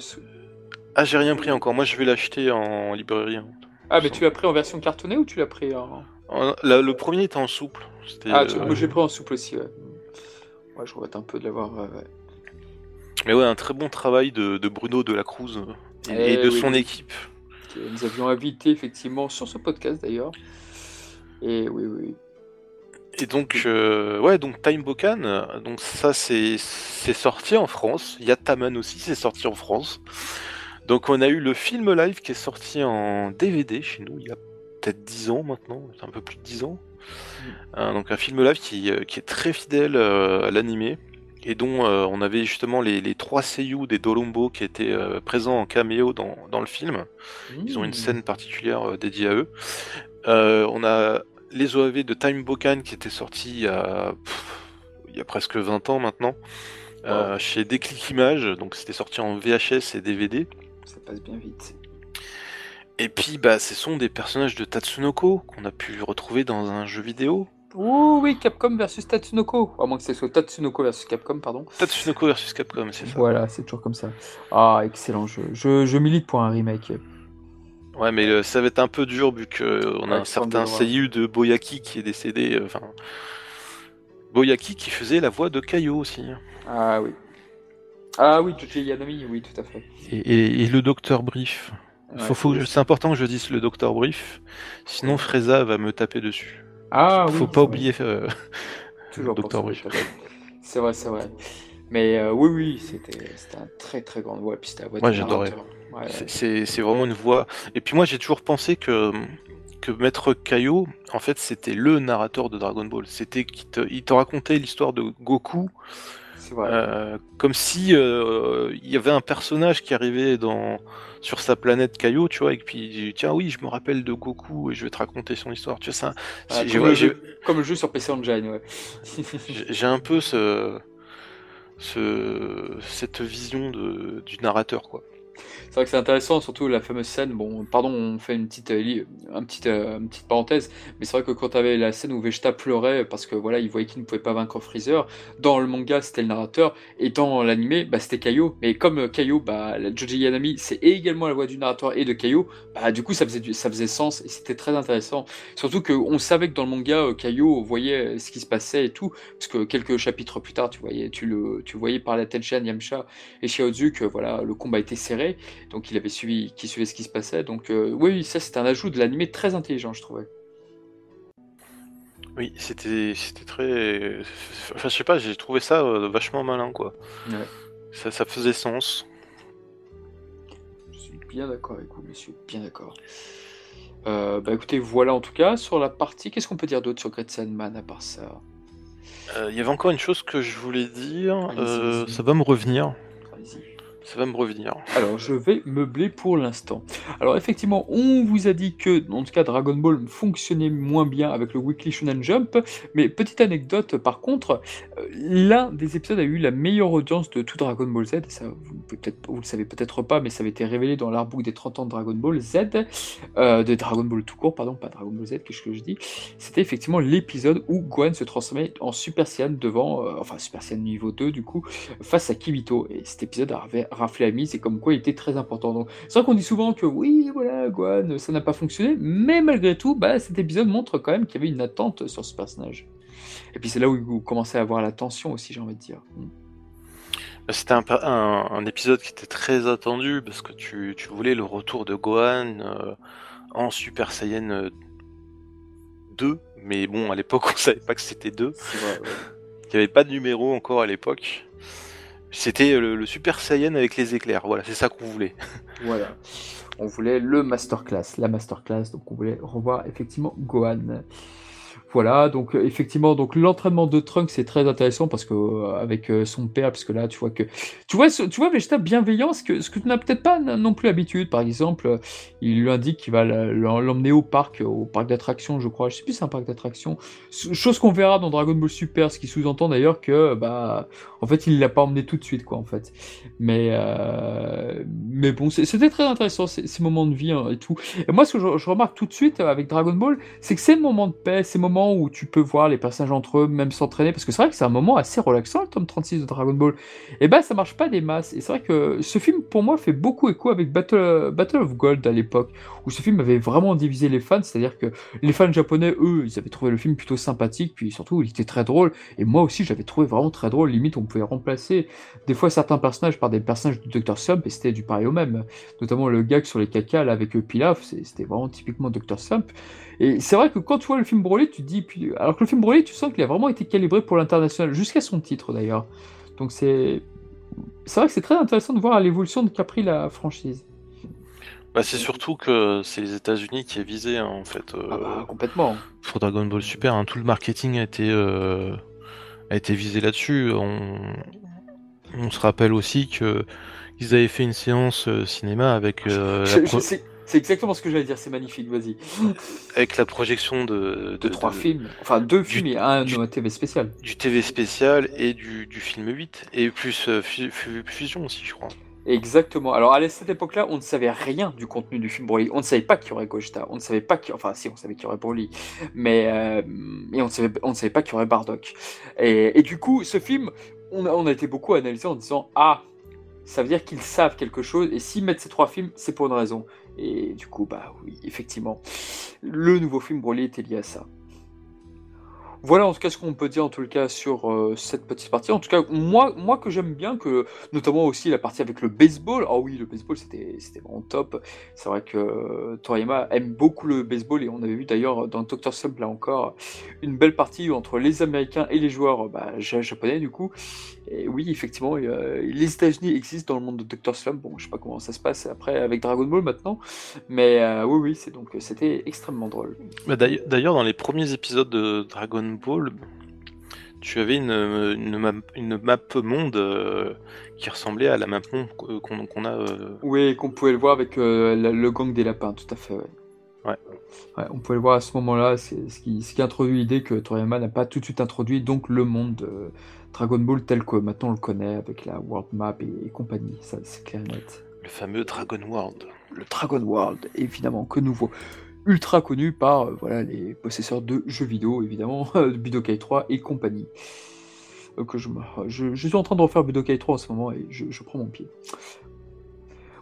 Ah, j'ai rien pris encore. Moi je vais l'acheter en librairie. hein. Ah, mais tu l'as pris en version cartonnée ou tu l'as pris en. En- la- le premier était en souple. Ah, tu... euh, moi, j'ai pris en souple aussi, ouais. Ouais, je regrette un peu de l'avoir. ouais, ouais. Mais ouais, un très bon travail de, de Bruno de la Cruz et, Eh et de oui, son oui. équipe. Que Nous avions invité effectivement sur ce podcast d'ailleurs. Et oui, oui. Et donc, euh, ouais, donc Time Bokan, donc ça c'est sorti en France. Yataman aussi, c'est sorti en France. Donc on a eu le film live qui est sorti en DVD chez nous il y a peut-être 10 ans maintenant, un peu plus de 10 ans. Euh, donc un film live qui, euh, qui est très fidèle euh, à l'animé et dont on avait justement les, les trois seiyuu des Dolombo qui étaient présents en caméo dans, dans le film. Ils ont une Mmh. scène particulière dédiée à eux. On a les OAV de Time Bokan qui étaient sortis il y a, pff, il y a presque 20 ans maintenant. euh, chez Déclic Images, donc c'était sorti en VHS et DVD. Ça passe bien vite. Et puis, bah, ce sont des personnages de Tatsunoko qu'on a pu retrouver dans un jeu vidéo. Ouh, oui, Capcom versus Tatsunoko. À moins que ce soit Tatsunoko versus Capcom, pardon. Tatsunoko versus Capcom, c'est ça. Voilà, c'est toujours comme ça. Ah, excellent jeu. Je, je milite pour un remake. Ouais, mais euh, ça va être un peu dur vu qu'on a Ouais, un certain seiyuu de Boyaki qui est décédé. euh, Enfin, Boyaki qui faisait la voix de Kaio aussi. Ah oui. Ah oui, Joji Yanami, oui, tout à fait. Et, et- et le docteur Brief. Ouais, Faut, faut c'est important que je dise le docteur Brief, sinon Freza va me taper dessus. Ah oui. Faut pas oublier euh, Toujours le docteur Brief. C'est vrai, c'est vrai. Mais euh, oui, oui, c'était c'était un très très grand voix. Puis c'était la voix Ouais, j'adorais. Ouais, C'est- vraiment une voix. Et puis moi, j'ai toujours pensé que que Maître Kaio, en fait, c'était le narrateur de Dragon Ball. C'était qu'il te, il te racontait l'histoire de Goku c'est vrai. euh, comme si euh, il y avait un personnage qui arrivait dans sur sa planète Kaio, tu vois, et puis il dit, tiens oui, je me rappelle de Goku et je vais te raconter son histoire. Tu vois, ça, Ah, comme, le jeu, comme le jeu sur PC Engine, ouais. j'ai j'ai un peu ce, ce cette vision de, du narrateur, quoi. C'est vrai que c'est intéressant, surtout la fameuse scène. Bon, pardon, on fait une petite, euh, li- un petit, euh, une petite parenthèse, mais c'est vrai que quand tu avais la scène où Vegeta pleurait parce que voilà, il voyait qu'il ne pouvait pas vaincre Freezer, dans le manga c'était le narrateur, et dans l'animé bah, c'était Kaio. Mais comme euh, Kaio, bah, Joji Yanami, c'est également la voix du narrateur et de Kaio, bah, du coup ça faisait, ça faisait sens et c'était très intéressant. Surtout qu'on savait que dans le manga, Kaio voyait ce qui se passait et tout, parce que quelques chapitres plus tard, tu voyais, tu le, tu voyais par la tête Shan, Yamcha et Shiaozu que voilà, le combat était serré donc il avait suivi, qui suivait ce qui se passait. Donc euh, oui, ça c'est un ajout de l'animé très intelligent, je trouvais. Oui, c'était c'était très. Enfin, je sais pas, j'ai trouvé ça euh, vachement malin, quoi. Ouais. Ça, ça faisait sens. Je suis bien d'accord avec vous, monsieur, bien d'accord. Euh, bah écoutez, voilà en tout cas sur la partie. Qu'est-ce qu'on peut dire d'autre sur Great Sandman à part ça? Euh, Il y avait encore une chose que je voulais dire. Euh, ça va me revenir. Allez-y. Ça va me revenir. Alors, je vais meubler pour l'instant. Alors, effectivement, on vous a dit que, en tout cas, Dragon Ball fonctionnait moins bien avec le Weekly Shonen Jump. Mais petite anecdote, par contre, euh, l'un des épisodes a eu la meilleure audience de tout Dragon Ball Z. Ça, vous, peut-être, vous le savez peut-être pas, mais ça avait été révélé dans l'artbook des 30 ans de Dragon Ball Z, euh, de Dragon Ball tout court, pardon, pas Dragon Ball Z, qu'est-ce que je dis? C'était effectivement l'épisode où Gohan se transformait en Super Saiyan devant, euh, enfin Super Saiyan niveau 2 du coup, face à Kibito. Et cet épisode avait raflé la mise et comme quoi il était très important. Donc c'est vrai qu'on dit souvent que oui, voilà, Gohan, ça n'a pas fonctionné, mais malgré tout, bah, cet épisode montre quand même qu'il y avait une attente sur ce personnage. Et puis c'est là où vous commencez à avoir la tension aussi, j'ai envie de dire. Mm. Bah, C'était un, pa- un, un épisode qui était très attendu parce que tu, tu voulais le retour de Gohan euh, en Super Saiyan euh, 2. Mais bon, à l'époque, on savait pas que c'était 2. C'est vrai, ouais. Il n'y avait pas de numéro encore à l'époque. C'était le, le Super Saiyan avec les éclairs. Voilà, c'est ça qu'on voulait. Voilà. On voulait le masterclass, la masterclass, donc on voulait revoir effectivement Gohan. Voilà, donc euh, effectivement, donc l'entraînement de Trunks c'est très intéressant parce que euh, avec euh, son père, parce que là tu vois que tu vois, tu vois Vegeta bienveillant, ce que ce que tu n'as peut-être pas non plus l'habitude. Par exemple, il lui indique qu'il va l'emmener au parc, au parc d'attractions, je crois. Je sais plus si c'est un parc d'attractions. Chose qu'on verra dans Dragon Ball Super, ce qui sous-entend d'ailleurs que bah en fait il l'a pas emmené tout de suite quoi en fait. Mais mais bon, c'était très intéressant ces, moments de vie hein, et tout. Et moi, ce que je, je remarque tout de suite avec Dragon Ball, c'est que ces moments de paix, ces moments où tu peux voir les personnages entre eux, même s'entraîner, parce que c'est vrai que c'est un moment assez relaxant, le tome 36 de Dragon Ball, et ben ça marche pas des masses. Et c'est vrai que ce film, pour moi, fait beaucoup écho avec Battle, of Gold à l'époque, où ce film avait vraiment divisé les fans, c'est-à-dire que les fans japonais, eux, ils avaient trouvé le film plutôt sympathique, puis surtout, il était très drôle, et moi aussi, j'avais trouvé vraiment très drôle, limite, on pouvait remplacer des fois certains personnages par des personnages de Dr. Slump, et c'était du pareil au même notamment le gag sur les caca là avec Pilaf, c'était vraiment typiquement Dr. Slump. Et c'est vrai que quand tu vois le film Broly, tu te dis, puis, alors que le film Broly, tu sens qu'il a vraiment été calibré pour l'international, jusqu'à son titre d'ailleurs. Donc c'est, c'est vrai que c'est très intéressant de voir l'évolution qu'a pris la franchise. Bah, c'est surtout que c'est les États-Unis qui est visé hein, en fait. euh, Ah bah, complètement. pour Dragon Ball Super, hein, tout le marketing a été, euh, a été visé là-dessus. On, on se rappelle aussi que ils avaient fait une séance euh, cinéma avec, euh, la Je- je pro- sais- C'est exactement ce que j'allais dire, c'est magnifique, vas-y. avec la projection de, De trois de- films, enfin deux du- films et un du- TV spécial. du TV spécial et du, du film 8 et plus euh, fu- fu- Fusion aussi, je crois. Exactement. Alors à cette époque-là, on ne savait rien du contenu du film Broly. On ne savait pas qu'il y aurait Gogeta. On ne savait pas qu'il, enfin si, on savait qu'il y aurait Broly, mais euh, et on ne savait, on ne savait pas qu'il y aurait Bardock. Et, et du coup, ce film, on a, on a été beaucoup analysé en disant ah, ça veut dire qu'ils savent quelque chose. Et s'ils mettent ces trois films, c'est pour une raison. Et du coup, bah oui, effectivement, le nouveau film Broly était lié à ça. Voilà en tout cas ce qu'on peut dire en tout cas sur euh, cette petite partie. En tout cas, moi, moi que j'aime bien, que notamment aussi la partie avec le baseball. Ah oui, le baseball c'était vraiment top. C'est vrai que euh, Toriyama aime beaucoup le baseball et on avait vu d'ailleurs dans Dr. Slump là encore une belle partie entre les Américains et les joueurs bah, ja- japonais du coup. Et oui, effectivement, euh, les États-Unis existent dans le monde de Dr. Slump. Bon, je sais pas comment ça se passe après avec Dragon Ball maintenant, mais euh, oui, oui, c'est donc c'était extrêmement drôle. D'ailleurs, dans les premiers épisodes de Dragon Ball, tu avais une, une, map, une map monde euh, qui ressemblait à la map monde qu'on a. Oui, qu'on pouvait le voir avec le gang des lapins, tout à fait. Ouais. ouais. on pouvait le voir à ce moment-là, c'est ce qui, ce qui introduit l'idée que Toriyama n'a pas tout de suite introduit donc le monde Dragon Ball tel que maintenant on le connaît avec la World Map et, compagnie, ça c'est clair et net. Le fameux Dragon World. Le Dragon World, évidemment, que nouveau. Ultra connu par euh, voilà, les possesseurs de jeux vidéo, évidemment, Budokai 3 et compagnie. Euh, que je, je, je, suis en train de refaire Budokai 3 en ce moment et je, je prends mon pied.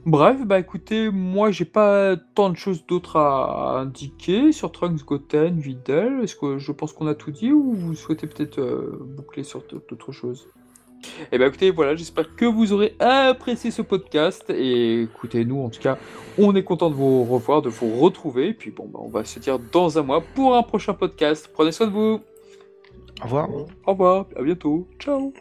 Bref, bah écoutez, moi j'ai pas tant de choses d'autres à indiquer sur Trunks, Goten, Videl. Est-ce que je pense qu'on a tout dit ou vous souhaitez peut-être euh, boucler sur d'autres choses? Eh bah écoutez, voilà, j'espère que vous aurez apprécié ce podcast et écoutez, nous en tout cas, on est content de vous revoir, de vous retrouver. Et puis bon, bah, on va se dire dans un mois pour un prochain podcast. Prenez soin de vous. Au revoir. Au revoir, à bientôt. Ciao.